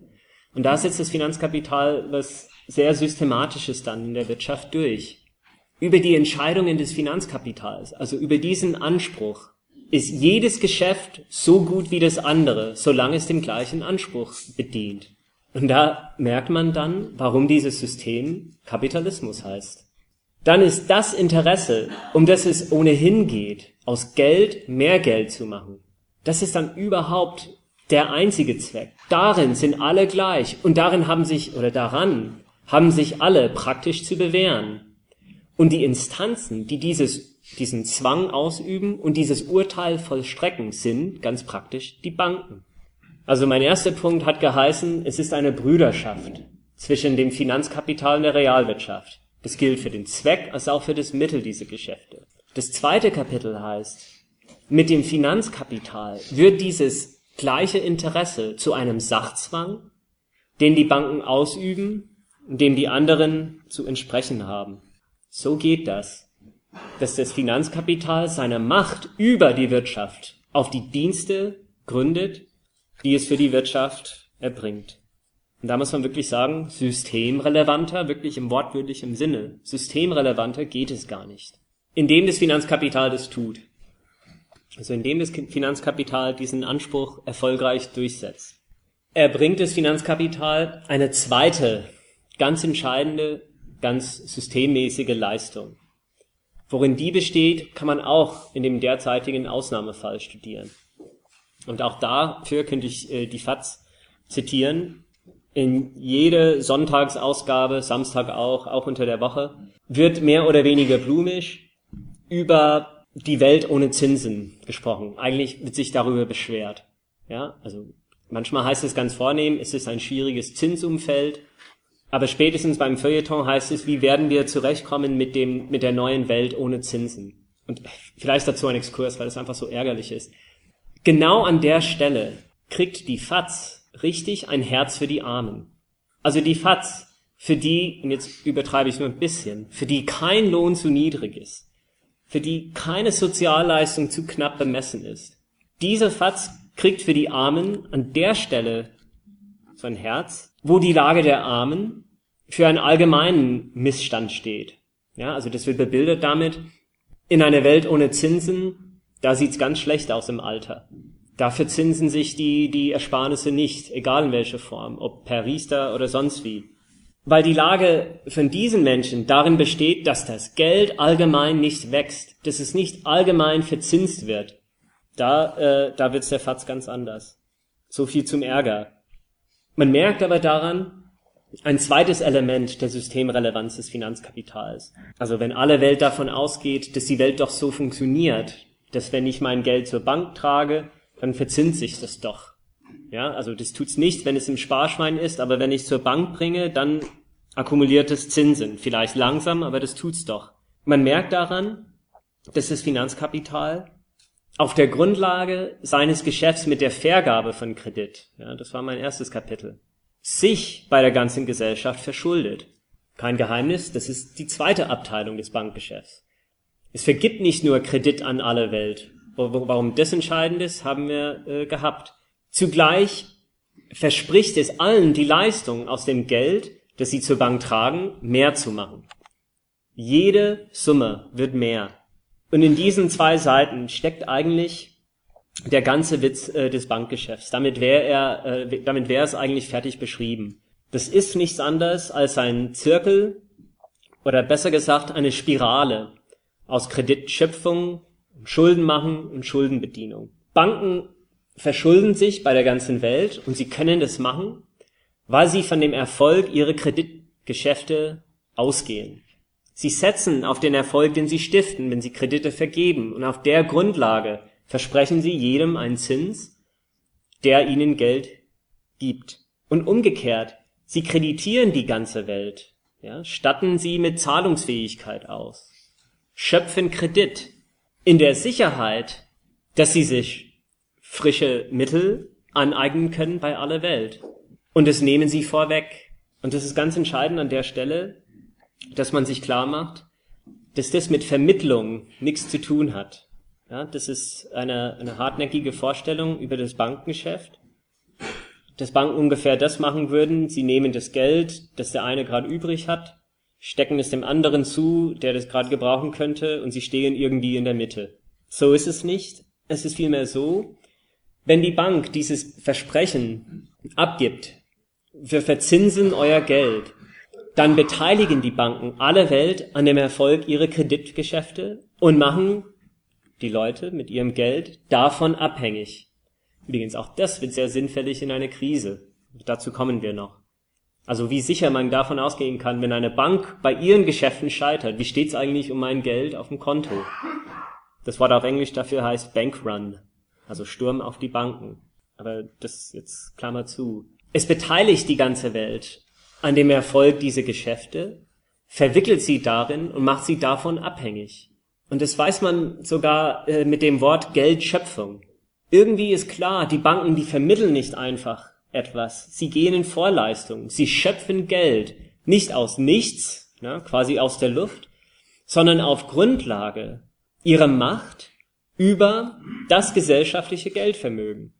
Und da setzt das Finanzkapital was sehr Systematisches dann in der Wirtschaft durch. Über die Entscheidungen des Finanzkapitals, also über diesen Anspruch, ist jedes Geschäft so gut wie das andere, solange es dem gleichen Anspruch bedient. Und da merkt man dann, warum dieses System Kapitalismus heißt. dann ist das Interesse, um das es ohnehin geht, aus Geld mehr Geld zu machen, das ist dann überhaupt der einzige Zweck. Darin sind alle gleich und darin haben sich, oder daran haben sich alle praktisch zu bewähren. Und die Instanzen, die dieses, diesen Zwang ausüben und dieses Urteil vollstrecken, sind ganz praktisch die Banken. Also mein erster Punkt hat geheißen, es ist eine Brüderschaft zwischen dem Finanzkapital und der Realwirtschaft. Das gilt für den Zweck als auch für das Mittel dieser Geschäfte. Das zweite Kapitel heißt, mit dem Finanzkapital wird dieses gleiche Interesse zu einem Sachzwang, den die Banken ausüben, dem die anderen zu entsprechen haben. So geht das, dass das Finanzkapital seine Macht über die Wirtschaft auf die Dienste gründet, die es für die Wirtschaft erbringt. Und da muss man wirklich sagen, systemrelevanter, wirklich im wortwörtlichen Sinne, systemrelevanter geht es gar nicht. Indem das Finanzkapital das tut. Also indem das Finanzkapital diesen Anspruch erfolgreich durchsetzt. Erbringt das Finanzkapital eine zweite, ganz entscheidende, ganz systemmäßige Leistung. Worin die besteht, kann man auch in dem derzeitigen Ausnahmefall studieren. Und auch dafür könnte ich äh, die FAZ zitieren. In jede Sonntagsausgabe, Samstag auch, auch unter der Woche, wird mehr oder weniger blumisch über die Welt ohne Zinsen gesprochen. Eigentlich wird sich darüber beschwert. Ja, also manchmal heißt es ganz vornehm, es ist ein schwieriges Zinsumfeld. Aber spätestens beim Feuilleton heißt es, wie werden wir zurechtkommen mit dem, mit der neuen Welt ohne Zinsen? Und vielleicht dazu ein Exkurs, weil es einfach so ärgerlich ist. Genau an der Stelle kriegt die FAZ richtig ein Herz für die Armen. Also die FAZ, für die, und jetzt übertreibe ich nur ein bisschen, für die kein Lohn zu niedrig ist, für die keine Sozialleistung zu knapp bemessen ist. Diese FAZ kriegt für die Armen an der Stelle so ein Herz, wo die Lage der Armen für einen allgemeinen Missstand steht. Ja, also das wird bebildert damit, in einer Welt ohne Zinsen da sieht's ganz schlecht aus im Alter. Da verzinsen sich die, die Ersparnisse nicht, egal in welcher Form, ob per Riester oder sonst wie. Weil die Lage von diesen Menschen darin besteht, dass das Geld allgemein nicht wächst, dass es nicht allgemein verzinst wird. Da, äh, da wird's der Fatz ganz anders. So viel zum Ärger. Man merkt aber daran, ein zweites Element der Systemrelevanz des Finanzkapitals. Also wenn alle Welt davon ausgeht, dass die Welt doch so funktioniert, dass wenn ich mein Geld zur Bank trage, dann verzinst sich das doch. Ja, also das tut's nicht, wenn es im Sparschwein ist, aber wenn ich zur Bank bringe, dann akkumuliert es Zinsen. Vielleicht langsam, aber das tut's doch. Man merkt daran, dass das Finanzkapital auf der Grundlage seines Geschäfts mit der Vergabe von Kredit, ja, das war mein erstes Kapitel, sich bei der ganzen Gesellschaft verschuldet. Kein Geheimnis, das ist die zweite Abteilung des Bankgeschäfts. Es vergibt nicht nur Kredit an alle Welt. Warum das entscheidend ist, haben wir äh, gehabt. Zugleich verspricht es allen die Leistung aus dem Geld, das sie zur Bank tragen, mehr zu machen. Jede Summe wird mehr. Und in diesen zwei Seiten steckt eigentlich der ganze Witz äh, des Bankgeschäfts. Damit wäre er, äh, damit wäre es eigentlich fertig beschrieben. Das ist nichts anderes als ein Zirkel oder besser gesagt eine Spirale, aus Kreditschöpfung, Schulden machen und Schuldenbedienung. Banken verschulden sich bei der ganzen Welt und sie können das machen, weil sie von dem Erfolg ihrer Kreditgeschäfte ausgehen. Sie setzen auf den Erfolg, den sie stiften, wenn sie Kredite vergeben und auf der Grundlage versprechen sie jedem einen Zins, der ihnen Geld gibt. Und umgekehrt, sie kreditieren die ganze Welt, ja, statten sie mit Zahlungsfähigkeit aus schöpfen Kredit in der Sicherheit, dass sie sich frische Mittel aneignen können bei aller Welt. Und das nehmen sie vorweg. Und das ist ganz entscheidend an der Stelle, dass man sich klar macht, dass das mit Vermittlung nichts zu tun hat. Ja, das ist eine, eine hartnäckige Vorstellung über das Bankengeschäft. Dass Banken ungefähr das machen würden, sie nehmen das Geld, das der eine gerade übrig hat, stecken es dem anderen zu, der das gerade gebrauchen könnte, und sie stehen irgendwie in der Mitte. So ist es nicht. Es ist vielmehr so, wenn die Bank dieses Versprechen abgibt, wir verzinsen euer Geld, dann beteiligen die Banken alle Welt an dem Erfolg ihrer Kreditgeschäfte und machen die Leute mit ihrem Geld davon abhängig. Übrigens, auch das wird sehr sinnfällig in einer Krise. Dazu kommen wir noch. Also wie sicher man davon ausgehen kann, wenn eine Bank bei ihren Geschäften scheitert, wie steht's eigentlich um mein Geld auf dem Konto? Das Wort auf Englisch dafür heißt Bankrun, also Sturm auf die Banken. Aber das jetzt Klammer zu. Es beteiligt die ganze Welt an dem Erfolg dieser Geschäfte, verwickelt sie darin und macht sie davon abhängig. Und das weiß man sogar äh, mit dem Wort Geldschöpfung. Irgendwie ist klar, die Banken, die vermitteln nicht einfach etwas. Sie gehen in Vorleistung. Sie schöpfen Geld. Nicht aus nichts, ne, quasi aus der Luft, sondern auf Grundlage ihrer Macht über das gesellschaftliche Geldvermögen.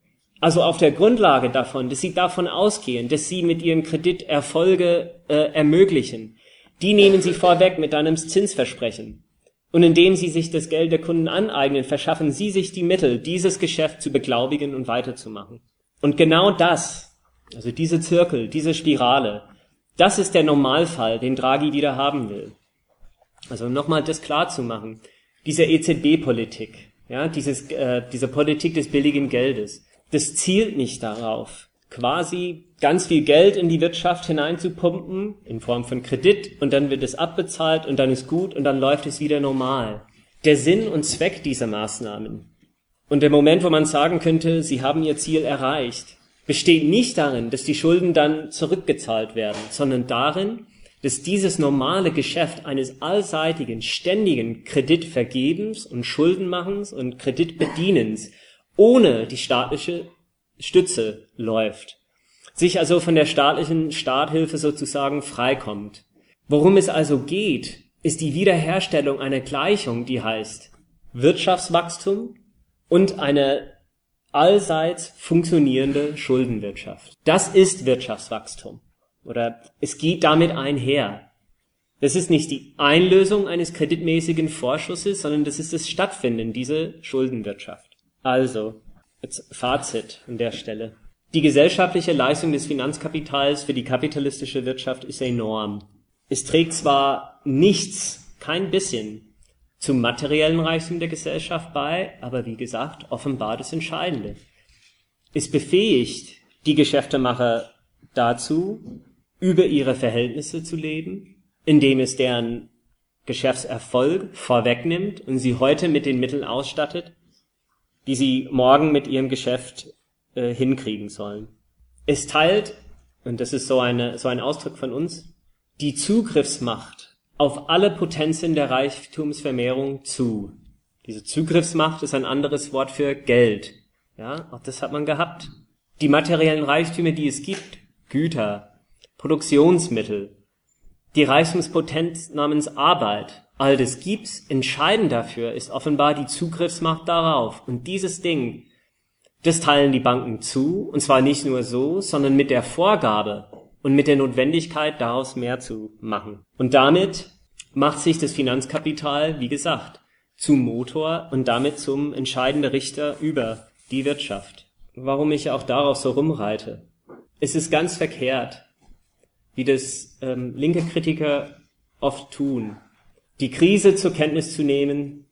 Also auf der Grundlage davon, dass sie davon ausgehen, dass sie mit ihrem Kredit Erfolge äh, ermöglichen. Die nehmen sie vorweg mit einem Zinsversprechen. Und indem sie sich das Geld der Kunden aneignen, verschaffen sie sich die Mittel, dieses Geschäft zu beglaubigen und weiterzumachen. Und genau das, also diese Zirkel, diese Spirale, das ist der Normalfall, den Draghi wieder haben will. Also nochmal das klar zu machen. Diese EZB-Politik, ja, dieses, äh, diese Politik des billigen Geldes, das zielt nicht darauf, quasi ganz viel Geld in die Wirtschaft hineinzupumpen, in Form von Kredit, und dann wird es abbezahlt und dann ist gut und dann läuft es wieder normal. Der Sinn und Zweck dieser Maßnahmen und der Moment, wo man sagen könnte, sie haben ihr Ziel erreicht, besteht nicht darin, dass die Schulden dann zurückgezahlt werden, sondern darin, dass dieses normale Geschäft eines allseitigen, ständigen Kreditvergebens und Schuldenmachens und Kreditbedienens ohne die staatliche Stütze läuft, sich also von der staatlichen Starthilfe sozusagen freikommt. Worum es also geht, ist die Wiederherstellung einer Gleichung, die heißt Wirtschaftswachstum und eine allseits funktionierende Schuldenwirtschaft. Das ist Wirtschaftswachstum. Oder es geht damit einher. Das ist nicht die Einlösung eines kreditmäßigen Vorschusses, sondern das ist das Stattfinden dieser Schuldenwirtschaft. Also, jetzt Fazit an der Stelle. Die gesellschaftliche Leistung des Finanzkapitals für die kapitalistische Wirtschaft ist enorm. Es trägt zwar nichts, kein bisschen zum materiellen Reichtum der Gesellschaft bei, aber wie gesagt, offenbar das Entscheidende. Es befähigt die Geschäftemacher dazu, über ihre Verhältnisse zu leben, indem es deren Geschäftserfolg vorwegnimmt und sie heute mit den Mitteln ausstattet, die sie morgen mit ihrem Geschäft äh, hinkriegen sollen. Es teilt, und das ist so, eine, so ein Ausdruck von uns, die Zugriffsmacht auf alle Potenzen der Reichtumsvermehrung zu. Diese Zugriffsmacht ist ein anderes Wort für Geld. Ja, auch das hat man gehabt. Die materiellen Reichtümer, die es gibt, Güter, Produktionsmittel, die Reichtumspotenz namens Arbeit, all das gibt's. Entscheidend dafür ist offenbar die Zugriffsmacht darauf. Und dieses Ding, das teilen die Banken zu, und zwar nicht nur so, sondern mit der Vorgabe, und mit der Notwendigkeit, daraus mehr zu machen. Und damit macht sich das Finanzkapital, wie gesagt, zum Motor und damit zum entscheidenden Richter über die Wirtschaft. Warum ich auch darauf so rumreite. Es ist ganz verkehrt, wie das ähm, linke Kritiker oft tun, die Krise zur Kenntnis zu nehmen,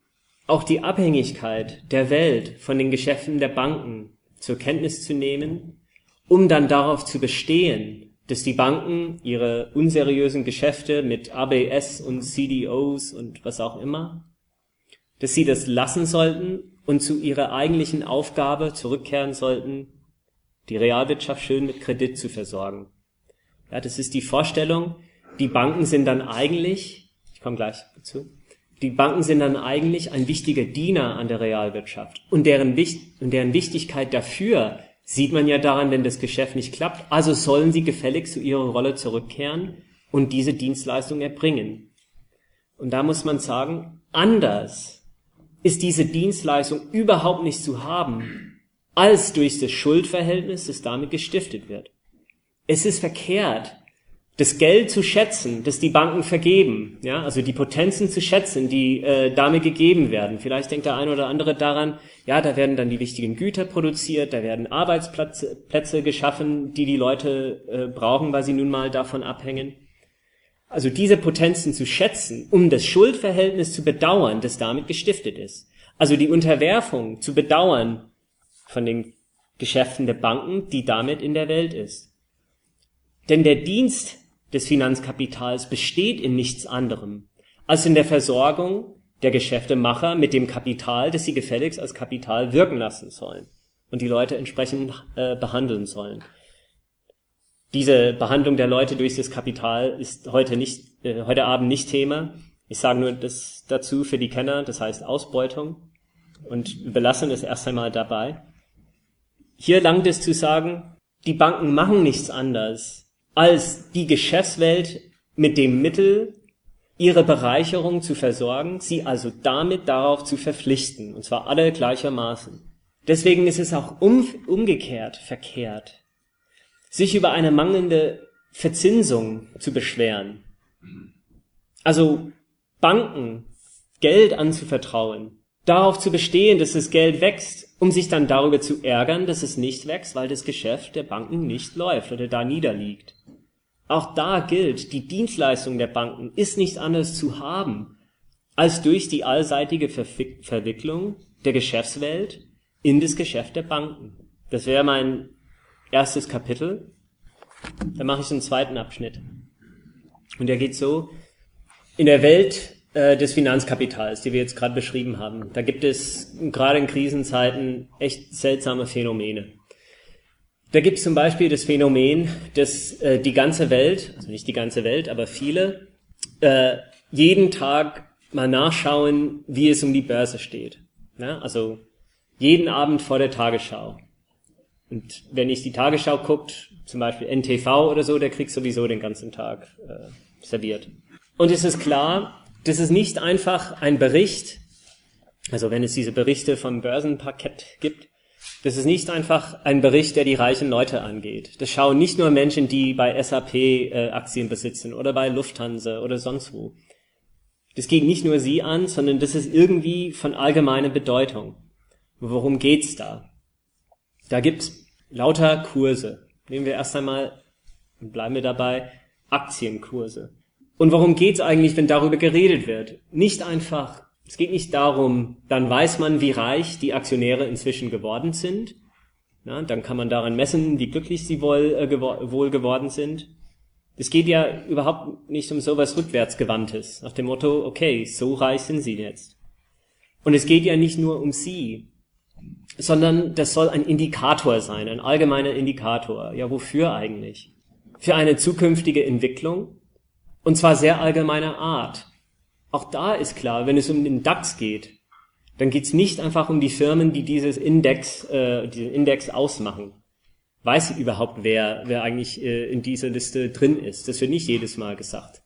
auch die Abhängigkeit der Welt von den Geschäften der Banken zur Kenntnis zu nehmen, um dann darauf zu bestehen, dass die Banken ihre unseriösen Geschäfte mit ABS und CDOs und was auch immer, dass sie das lassen sollten und zu ihrer eigentlichen Aufgabe zurückkehren sollten, die Realwirtschaft schön mit Kredit zu versorgen. Ja, das ist die Vorstellung, die Banken sind dann eigentlich, ich komme gleich dazu, die Banken sind dann eigentlich ein wichtiger Diener an der Realwirtschaft und deren, und deren Wichtigkeit dafür sieht man ja daran, wenn das Geschäft nicht klappt. Also sollen sie gefälligst zu ihrer Rolle zurückkehren und diese Dienstleistung erbringen. Und da muss man sagen, anders ist diese Dienstleistung überhaupt nicht zu haben, als durch das Schuldverhältnis, das damit gestiftet wird. Es ist verkehrt, das Geld zu schätzen, das die Banken vergeben, ja, also die Potenzen zu schätzen, die äh, damit gegeben werden. Vielleicht denkt der eine oder andere daran, ja, da werden dann die wichtigen Güter produziert, da werden Arbeitsplätze Plätze geschaffen, die die Leute äh, brauchen, weil sie nun mal davon abhängen. also diese Potenzen zu schätzen, um das Schuldverhältnis zu bedauern, das damit gestiftet ist. Also die Unterwerfung zu bedauern von den Geschäften der Banken, die damit in der Welt ist. Denn der Dienst des Finanzkapitals besteht in nichts anderem als in der Versorgung der Geschäftemacher mit dem Kapital, das sie gefälligst als Kapital wirken lassen sollen und die Leute entsprechend äh, behandeln sollen. Diese Behandlung der Leute durch das Kapital ist heute nicht, äh, heute Abend nicht Thema. Ich sage nur das dazu für die Kenner, das heißt Ausbeutung und belassen es erst einmal dabei. Hier langt es zu sagen, die Banken machen nichts anderes, als die Geschäftswelt mit dem Mittel ihre Bereicherung zu versorgen, sie also damit darauf zu verpflichten, und zwar alle gleichermaßen. Deswegen ist es auch um, umgekehrt verkehrt, sich über eine mangelnde Verzinsung zu beschweren. Also Banken Geld anzuvertrauen, darauf zu bestehen, dass das Geld wächst, um sich dann darüber zu ärgern, dass es nicht wächst, weil das Geschäft der Banken nicht läuft oder da niederliegt. Auch da gilt, die Dienstleistung der Banken ist nicht anders zu haben, als durch die allseitige Verwicklung der Geschäftswelt in das Geschäft der Banken. Das wäre mein erstes Kapitel. Dann mache ich einen zweiten Abschnitt. Und der geht so, in der Welt des Finanzkapitals, die wir jetzt gerade beschrieben haben, da gibt es gerade in Krisenzeiten echt seltsame Phänomene. Da gibt es zum Beispiel das Phänomen, dass äh, die ganze Welt, also nicht die ganze Welt, aber viele, äh, jeden Tag mal nachschauen, wie es um die Börse steht. Ja, also jeden Abend vor der Tagesschau. Und wenn ich die Tagesschau guckt, zum Beispiel NTV oder so, der kriegt sowieso den ganzen Tag äh, serviert. Und es ist klar, das ist nicht einfach ein Bericht, also wenn es diese Berichte vom Börsenparkett gibt, das ist nicht einfach ein Bericht, der die reichen Leute angeht. Das schauen nicht nur Menschen, die bei SAP äh, Aktien besitzen oder bei Lufthansa oder sonst wo. Das geht nicht nur sie an, sondern das ist irgendwie von allgemeiner Bedeutung. Worum geht's da? Da gibt's lauter Kurse. Nehmen wir erst einmal, bleiben wir dabei, Aktienkurse. Und worum geht's eigentlich, wenn darüber geredet wird? Nicht einfach es geht nicht darum, dann weiß man, wie reich die Aktionäre inzwischen geworden sind. Ja, dann kann man daran messen, wie glücklich sie wohl, äh, gewor wohl geworden sind. Es geht ja überhaupt nicht um sowas rückwärtsgewandtes, nach dem Motto, okay, so reich sind sie jetzt. Und es geht ja nicht nur um sie, sondern das soll ein Indikator sein, ein allgemeiner Indikator. Ja, wofür eigentlich? Für eine zukünftige Entwicklung, und zwar sehr allgemeiner Art. Auch da ist klar, wenn es um den DAX geht, dann geht es nicht einfach um die Firmen, die dieses Index, äh, diesen Index ausmachen. Weiß überhaupt, wer, wer eigentlich äh, in dieser Liste drin ist? Das wird nicht jedes Mal gesagt.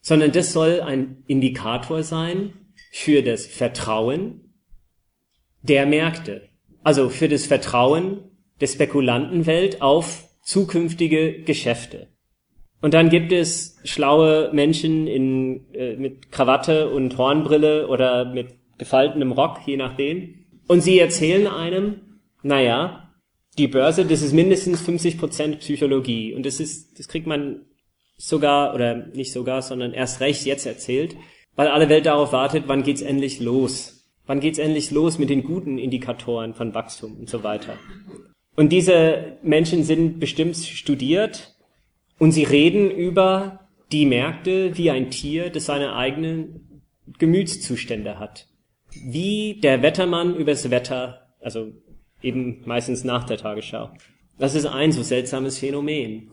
Sondern das soll ein Indikator sein für das Vertrauen der Märkte. Also für das Vertrauen der Spekulantenwelt auf zukünftige Geschäfte. Und dann gibt es schlaue Menschen in, äh, mit Krawatte und Hornbrille oder mit gefaltenem Rock, je nachdem. Und sie erzählen einem, naja, die Börse, das ist mindestens 50 Prozent Psychologie. Und das ist, das kriegt man sogar, oder nicht sogar, sondern erst recht jetzt erzählt, weil alle Welt darauf wartet, wann geht's endlich los? Wann geht's endlich los mit den guten Indikatoren von Wachstum und so weiter? Und diese Menschen sind bestimmt studiert, und sie reden über die Märkte wie ein Tier, das seine eigenen Gemütszustände hat. Wie der Wettermann übers Wetter, also eben meistens nach der Tagesschau. Das ist ein so seltsames Phänomen.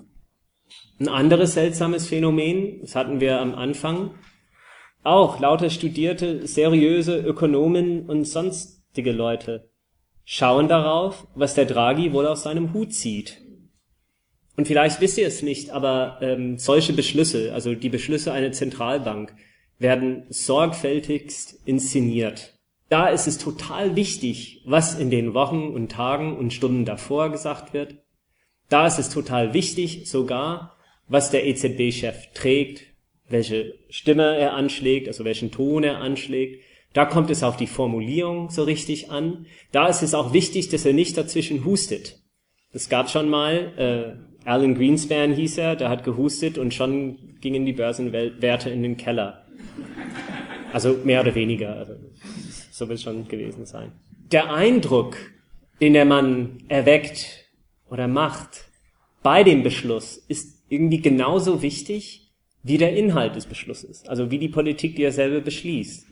Ein anderes seltsames Phänomen, das hatten wir am Anfang, auch lauter studierte, seriöse Ökonomen und sonstige Leute schauen darauf, was der Draghi wohl aus seinem Hut zieht. Und vielleicht wisst ihr es nicht, aber ähm, solche Beschlüsse, also die Beschlüsse einer Zentralbank, werden sorgfältigst inszeniert. Da ist es total wichtig, was in den Wochen und Tagen und Stunden davor gesagt wird. Da ist es total wichtig sogar, was der EZB-Chef trägt, welche Stimme er anschlägt, also welchen Ton er anschlägt. Da kommt es auf die Formulierung so richtig an. Da ist es auch wichtig, dass er nicht dazwischen hustet. Es gab schon mal, äh, Alan Greenspan hieß er, der hat gehustet und schon gingen die Börsenwerte in den Keller. Also mehr oder weniger. Also, so wird es schon gewesen sein. Der Eindruck, den der Mann erweckt oder macht bei dem Beschluss, ist irgendwie genauso wichtig wie der Inhalt des Beschlusses. Also wie die Politik, die er selber beschließt.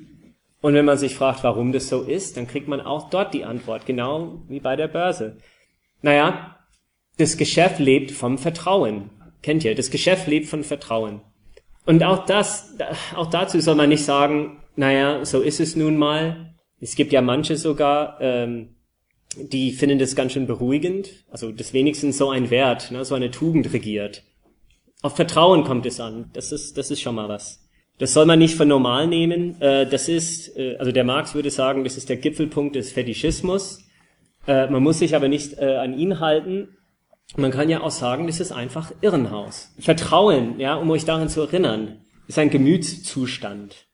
Und wenn man sich fragt, warum das so ist, dann kriegt man auch dort die Antwort, genau wie bei der Börse. Naja, das Geschäft lebt vom Vertrauen. Kennt ihr? Das Geschäft lebt von Vertrauen. Und auch das, auch dazu soll man nicht sagen, naja, so ist es nun mal. Es gibt ja manche sogar, ähm, die finden das ganz schön beruhigend. Also das wenigstens so ein Wert, ne, so eine Tugend regiert. Auf Vertrauen kommt es an. Das ist, das ist schon mal was. Das soll man nicht für normal nehmen. Äh, das ist, äh, also der Marx würde sagen, das ist der Gipfelpunkt des Fetischismus. Äh, man muss sich aber nicht äh, an ihn halten. Man kann ja auch sagen, das ist einfach Irrenhaus. Vertrauen, ja, um euch daran zu erinnern, ist ein Gemütszustand.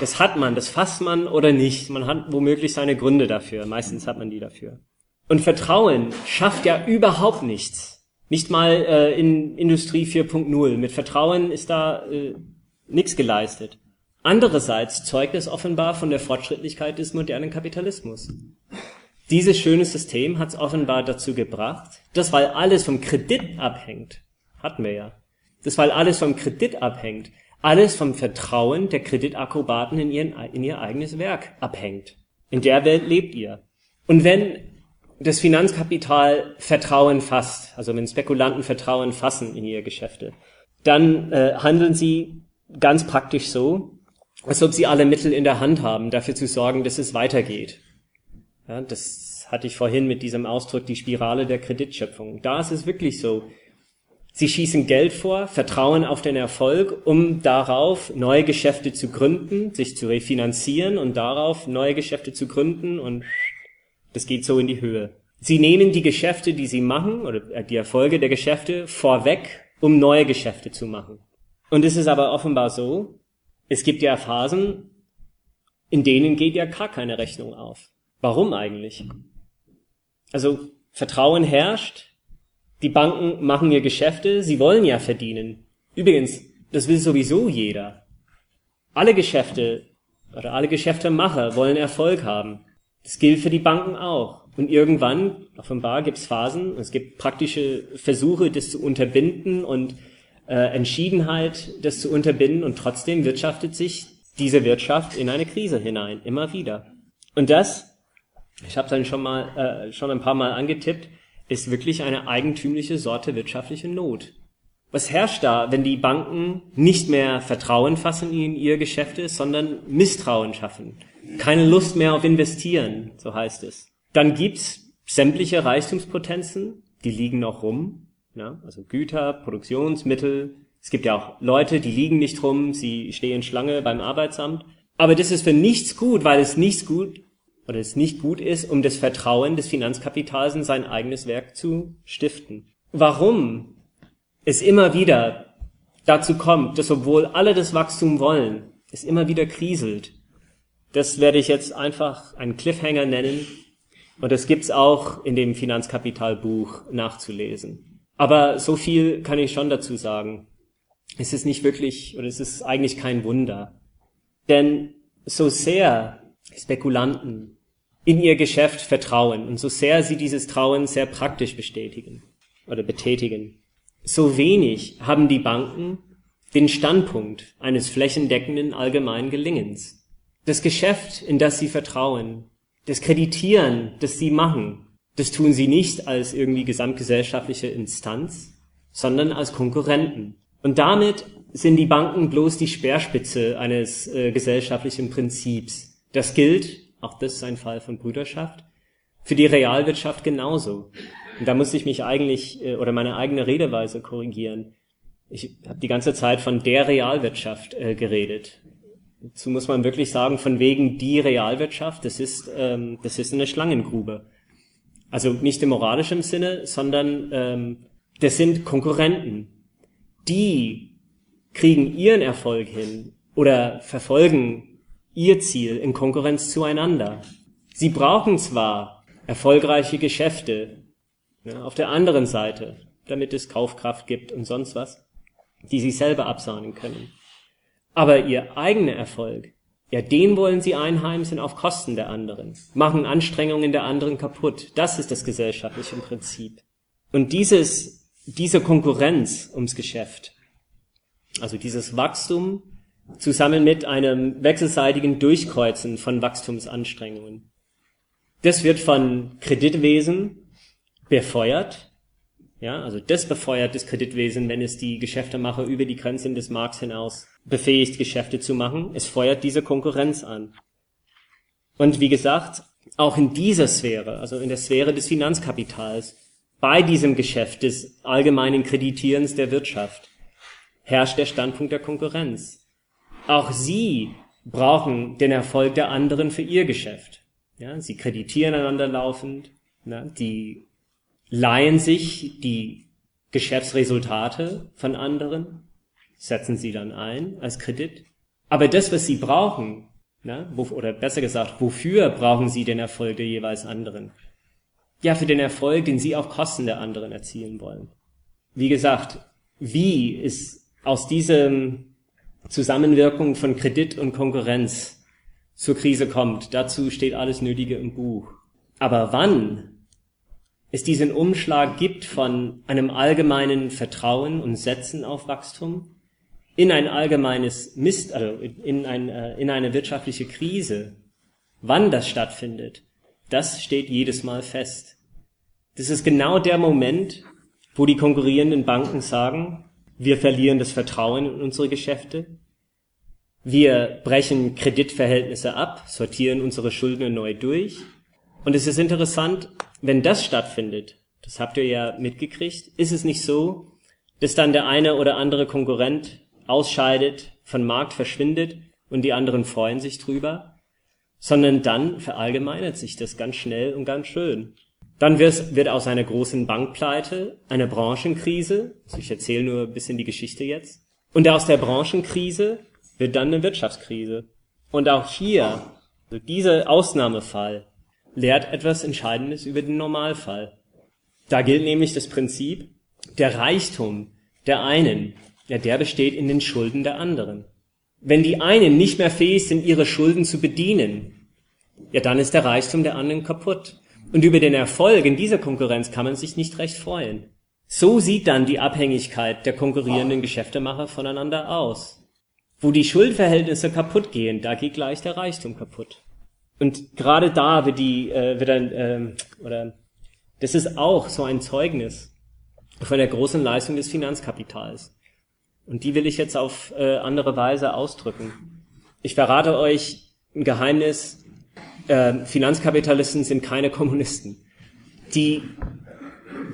Das hat man, das fasst man oder nicht. Man hat womöglich seine Gründe dafür. Meistens hat man die dafür. Und Vertrauen schafft ja überhaupt nichts. Nicht mal äh, in Industrie 4.0. Mit Vertrauen ist da äh, nichts geleistet. Andererseits zeugt es offenbar von der Fortschrittlichkeit des modernen Kapitalismus. Dieses schöne System hat es offenbar dazu gebracht, dass weil alles vom Kredit abhängt, hatten wir ja, dass weil alles vom Kredit abhängt, alles vom Vertrauen der Kreditakrobaten in, ihren, in ihr eigenes Werk abhängt. In der Welt lebt ihr. Und wenn das Finanzkapital Vertrauen fasst, also wenn Spekulanten Vertrauen fassen in ihre Geschäfte, dann äh, handeln sie ganz praktisch so, als ob sie alle Mittel in der Hand haben, dafür zu sorgen, dass es weitergeht. Ja, das hatte ich vorhin mit diesem Ausdruck, die Spirale der Kreditschöpfung. Da ist es wirklich so. Sie schießen Geld vor, vertrauen auf den Erfolg, um darauf neue Geschäfte zu gründen, sich zu refinanzieren und darauf neue Geschäfte zu gründen und das geht so in die Höhe. Sie nehmen die Geschäfte, die sie machen, oder äh, die Erfolge der Geschäfte vorweg, um neue Geschäfte zu machen. Und es ist aber offenbar so, es gibt ja Phasen, in denen geht ja gar keine Rechnung auf. Warum eigentlich? Also Vertrauen herrscht, die Banken machen ihr Geschäfte, sie wollen ja verdienen. Übrigens, das will sowieso jeder. Alle Geschäfte oder alle Geschäftemacher wollen Erfolg haben. Das gilt für die Banken auch. Und irgendwann, offenbar, gibt es Phasen, es gibt praktische Versuche, das zu unterbinden und äh, Entschiedenheit, das zu unterbinden und trotzdem wirtschaftet sich diese Wirtschaft in eine Krise hinein, immer wieder. Und das, ich habe dann schon mal, äh, schon ein paar Mal angetippt, ist wirklich eine eigentümliche Sorte wirtschaftliche Not. Was herrscht da, wenn die Banken nicht mehr Vertrauen fassen in ihre Geschäfte, sondern Misstrauen schaffen? Keine Lust mehr auf Investieren, so heißt es. Dann gibt's sämtliche Reichtumspotenzen, die liegen noch rum, ja, also Güter, Produktionsmittel. Es gibt ja auch Leute, die liegen nicht rum, sie stehen Schlange beim Arbeitsamt. Aber das ist für nichts gut, weil es nichts gut oder es nicht gut ist, um das Vertrauen des Finanzkapitals in sein eigenes Werk zu stiften. Warum es immer wieder dazu kommt, dass obwohl alle das Wachstum wollen, es immer wieder kriselt. Das werde ich jetzt einfach einen Cliffhanger nennen. Und das gibt's auch in dem Finanzkapitalbuch nachzulesen. Aber so viel kann ich schon dazu sagen. Es ist nicht wirklich, oder es ist eigentlich kein Wunder. Denn so sehr Spekulanten in ihr Geschäft vertrauen und so sehr sie dieses Trauen sehr praktisch bestätigen oder betätigen, so wenig haben die Banken den Standpunkt eines flächendeckenden allgemeinen Gelingens. Das Geschäft, in das sie vertrauen, das Kreditieren, das sie machen, das tun sie nicht als irgendwie gesamtgesellschaftliche Instanz, sondern als Konkurrenten. Und damit sind die Banken bloß die Speerspitze eines äh, gesellschaftlichen Prinzips. Das gilt, auch das ist ein Fall von Brüderschaft, für die Realwirtschaft genauso. Und da muss ich mich eigentlich äh, oder meine eigene Redeweise korrigieren. Ich habe die ganze Zeit von der Realwirtschaft äh, geredet. Dazu muss man wirklich sagen, von wegen die Realwirtschaft, das ist, ähm, das ist eine Schlangengrube. Also nicht im moralischen Sinne, sondern ähm, das sind Konkurrenten. Die kriegen ihren Erfolg hin oder verfolgen ihr Ziel in Konkurrenz zueinander. Sie brauchen zwar erfolgreiche Geschäfte, ja, auf der anderen Seite damit es Kaufkraft gibt und sonst was, die sie selber absahnen können. Aber ihr eigener Erfolg, ja, den wollen sie einheimsen auf Kosten der anderen, machen Anstrengungen der anderen kaputt. Das ist das gesellschaftliche Prinzip. Und dieses, diese Konkurrenz ums Geschäft, also dieses Wachstum zusammen mit einem wechselseitigen Durchkreuzen von Wachstumsanstrengungen, das wird von Kreditwesen befeuert. Ja, also das befeuert das Kreditwesen, wenn es die Geschäftemacher über die Grenzen des Markts hinaus befähigt, Geschäfte zu machen. Es feuert diese Konkurrenz an. Und wie gesagt, auch in dieser Sphäre, also in der Sphäre des Finanzkapitals, bei diesem Geschäft des allgemeinen Kreditierens der Wirtschaft, herrscht der Standpunkt der Konkurrenz. Auch sie brauchen den Erfolg der anderen für ihr Geschäft. Ja, sie kreditieren einander laufend, ja, die leihen sich die Geschäftsresultate von anderen setzen sie dann ein als Kredit. Aber das, was sie brauchen, na, wo, oder besser gesagt, wofür brauchen sie den Erfolg der jeweils anderen? Ja, für den Erfolg, den sie auf Kosten der anderen erzielen wollen. Wie gesagt, wie ist aus diesem Zusammenwirkung von Kredit und Konkurrenz zur Krise kommt, dazu steht alles Nötige im Buch. Aber wann es diesen Umschlag gibt von einem allgemeinen Vertrauen und Setzen auf Wachstum in ein allgemeines Mist, also in, ein, äh, in eine wirtschaftliche Krise, wann das stattfindet, das steht jedes Mal fest. Das ist genau der Moment, wo die konkurrierenden Banken sagen, wir verlieren das Vertrauen in unsere Geschäfte, wir brechen Kreditverhältnisse ab, sortieren unsere Schulden neu durch. Und es ist interessant, wenn das stattfindet, das habt ihr ja mitgekriegt, ist es nicht so, dass dann der eine oder andere Konkurrent ausscheidet, von Markt verschwindet und die anderen freuen sich drüber, sondern dann verallgemeinert sich das ganz schnell und ganz schön. Dann wird, aus einer großen Bankpleite eine Branchenkrise, also ich erzähle nur ein bisschen die Geschichte jetzt, und aus der Branchenkrise wird dann eine Wirtschaftskrise. Und auch hier, also dieser Ausnahmefall, lehrt etwas Entscheidendes über den Normalfall. Da gilt nämlich das Prinzip, der Reichtum der einen ja, der besteht in den Schulden der anderen. Wenn die einen nicht mehr fähig sind, ihre Schulden zu bedienen, ja, dann ist der Reichtum der anderen kaputt. Und über den Erfolg in dieser Konkurrenz kann man sich nicht recht freuen. So sieht dann die Abhängigkeit der konkurrierenden Geschäftemacher voneinander aus. Wo die Schuldverhältnisse kaputt gehen, da geht gleich der Reichtum kaputt. Und gerade da wird die, äh, wird ein, äh, oder das ist auch so ein Zeugnis von der großen Leistung des Finanzkapitals. Und die will ich jetzt auf äh, andere Weise ausdrücken. Ich verrate euch ein Geheimnis. Äh, Finanzkapitalisten sind keine Kommunisten. Die,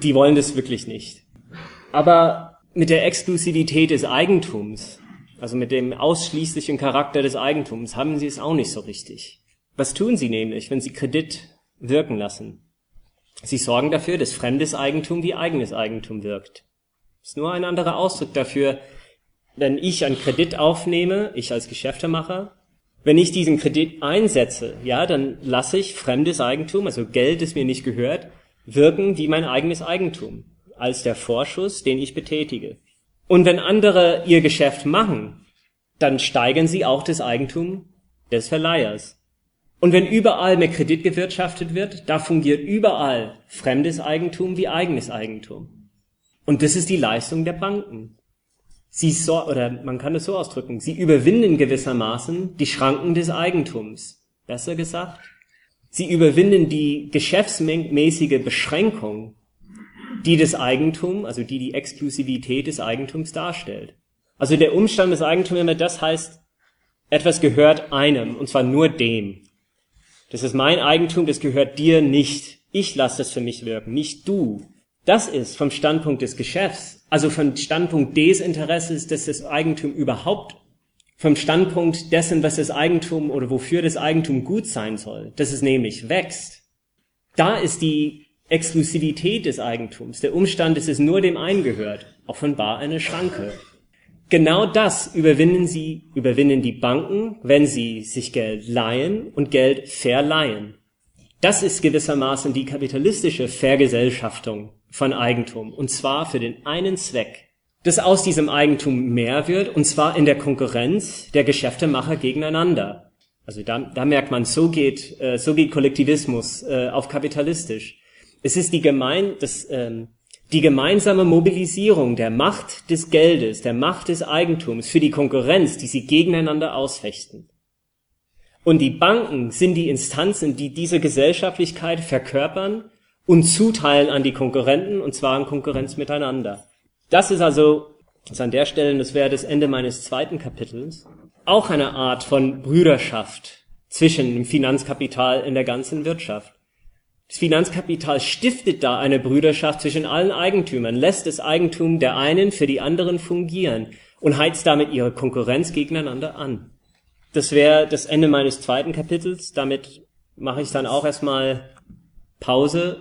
die wollen das wirklich nicht. Aber mit der Exklusivität des Eigentums, also mit dem ausschließlichen Charakter des Eigentums, haben sie es auch nicht so richtig. Was tun sie nämlich, wenn sie Kredit wirken lassen? Sie sorgen dafür, dass fremdes Eigentum wie eigenes Eigentum wirkt. Ist nur ein anderer Ausdruck dafür, wenn ich einen Kredit aufnehme, ich als Geschäftemacher, wenn ich diesen Kredit einsetze, ja, dann lasse ich fremdes Eigentum, also Geld, das mir nicht gehört, wirken wie mein eigenes Eigentum, als der Vorschuss, den ich betätige. Und wenn andere ihr Geschäft machen, dann steigern sie auch das Eigentum des Verleihers. Und wenn überall mit Kredit gewirtschaftet wird, da fungiert überall fremdes Eigentum wie eigenes Eigentum. Und das ist die Leistung der Banken. Sie so, oder man kann es so ausdrücken, sie überwinden gewissermaßen die Schranken des Eigentums. Besser gesagt, sie überwinden die geschäftsmäßige Beschränkung, die das Eigentum, also die die Exklusivität des Eigentums darstellt. Also der Umstand des Eigentums, wenn das heißt, etwas gehört einem, und zwar nur dem. Das ist mein Eigentum, das gehört dir nicht. Ich lasse das für mich wirken, nicht du. Das ist vom Standpunkt des Geschäfts, also vom Standpunkt des Interesses, dass das Eigentum überhaupt, vom Standpunkt dessen, was das Eigentum oder wofür das Eigentum gut sein soll, dass es nämlich wächst. Da ist die Exklusivität des Eigentums, der Umstand, dass es nur dem einen gehört, offenbar eine Schranke. Genau das überwinden sie, überwinden die Banken, wenn sie sich Geld leihen und Geld verleihen. Das ist gewissermaßen die kapitalistische Vergesellschaftung von Eigentum. Und zwar für den einen Zweck, dass aus diesem Eigentum mehr wird, und zwar in der Konkurrenz der Geschäftemacher gegeneinander. Also da, da merkt man, so geht, äh, so geht Kollektivismus äh, auf kapitalistisch. Es ist die gemein, das, ähm, die gemeinsame Mobilisierung der Macht des Geldes, der Macht des Eigentums für die Konkurrenz, die sie gegeneinander ausfechten. Und die Banken sind die Instanzen, die diese Gesellschaftlichkeit verkörpern und zuteilen an die Konkurrenten, und zwar in Konkurrenz miteinander. Das ist also, das an der Stelle, das wäre das Ende meines zweiten Kapitels, auch eine Art von Brüderschaft zwischen dem Finanzkapital in der ganzen Wirtschaft. Das Finanzkapital stiftet da eine Brüderschaft zwischen allen Eigentümern, lässt das Eigentum der einen für die anderen fungieren und heizt damit ihre Konkurrenz gegeneinander an. Das wäre das Ende meines zweiten Kapitels. Damit mache ich dann auch erstmal Pause.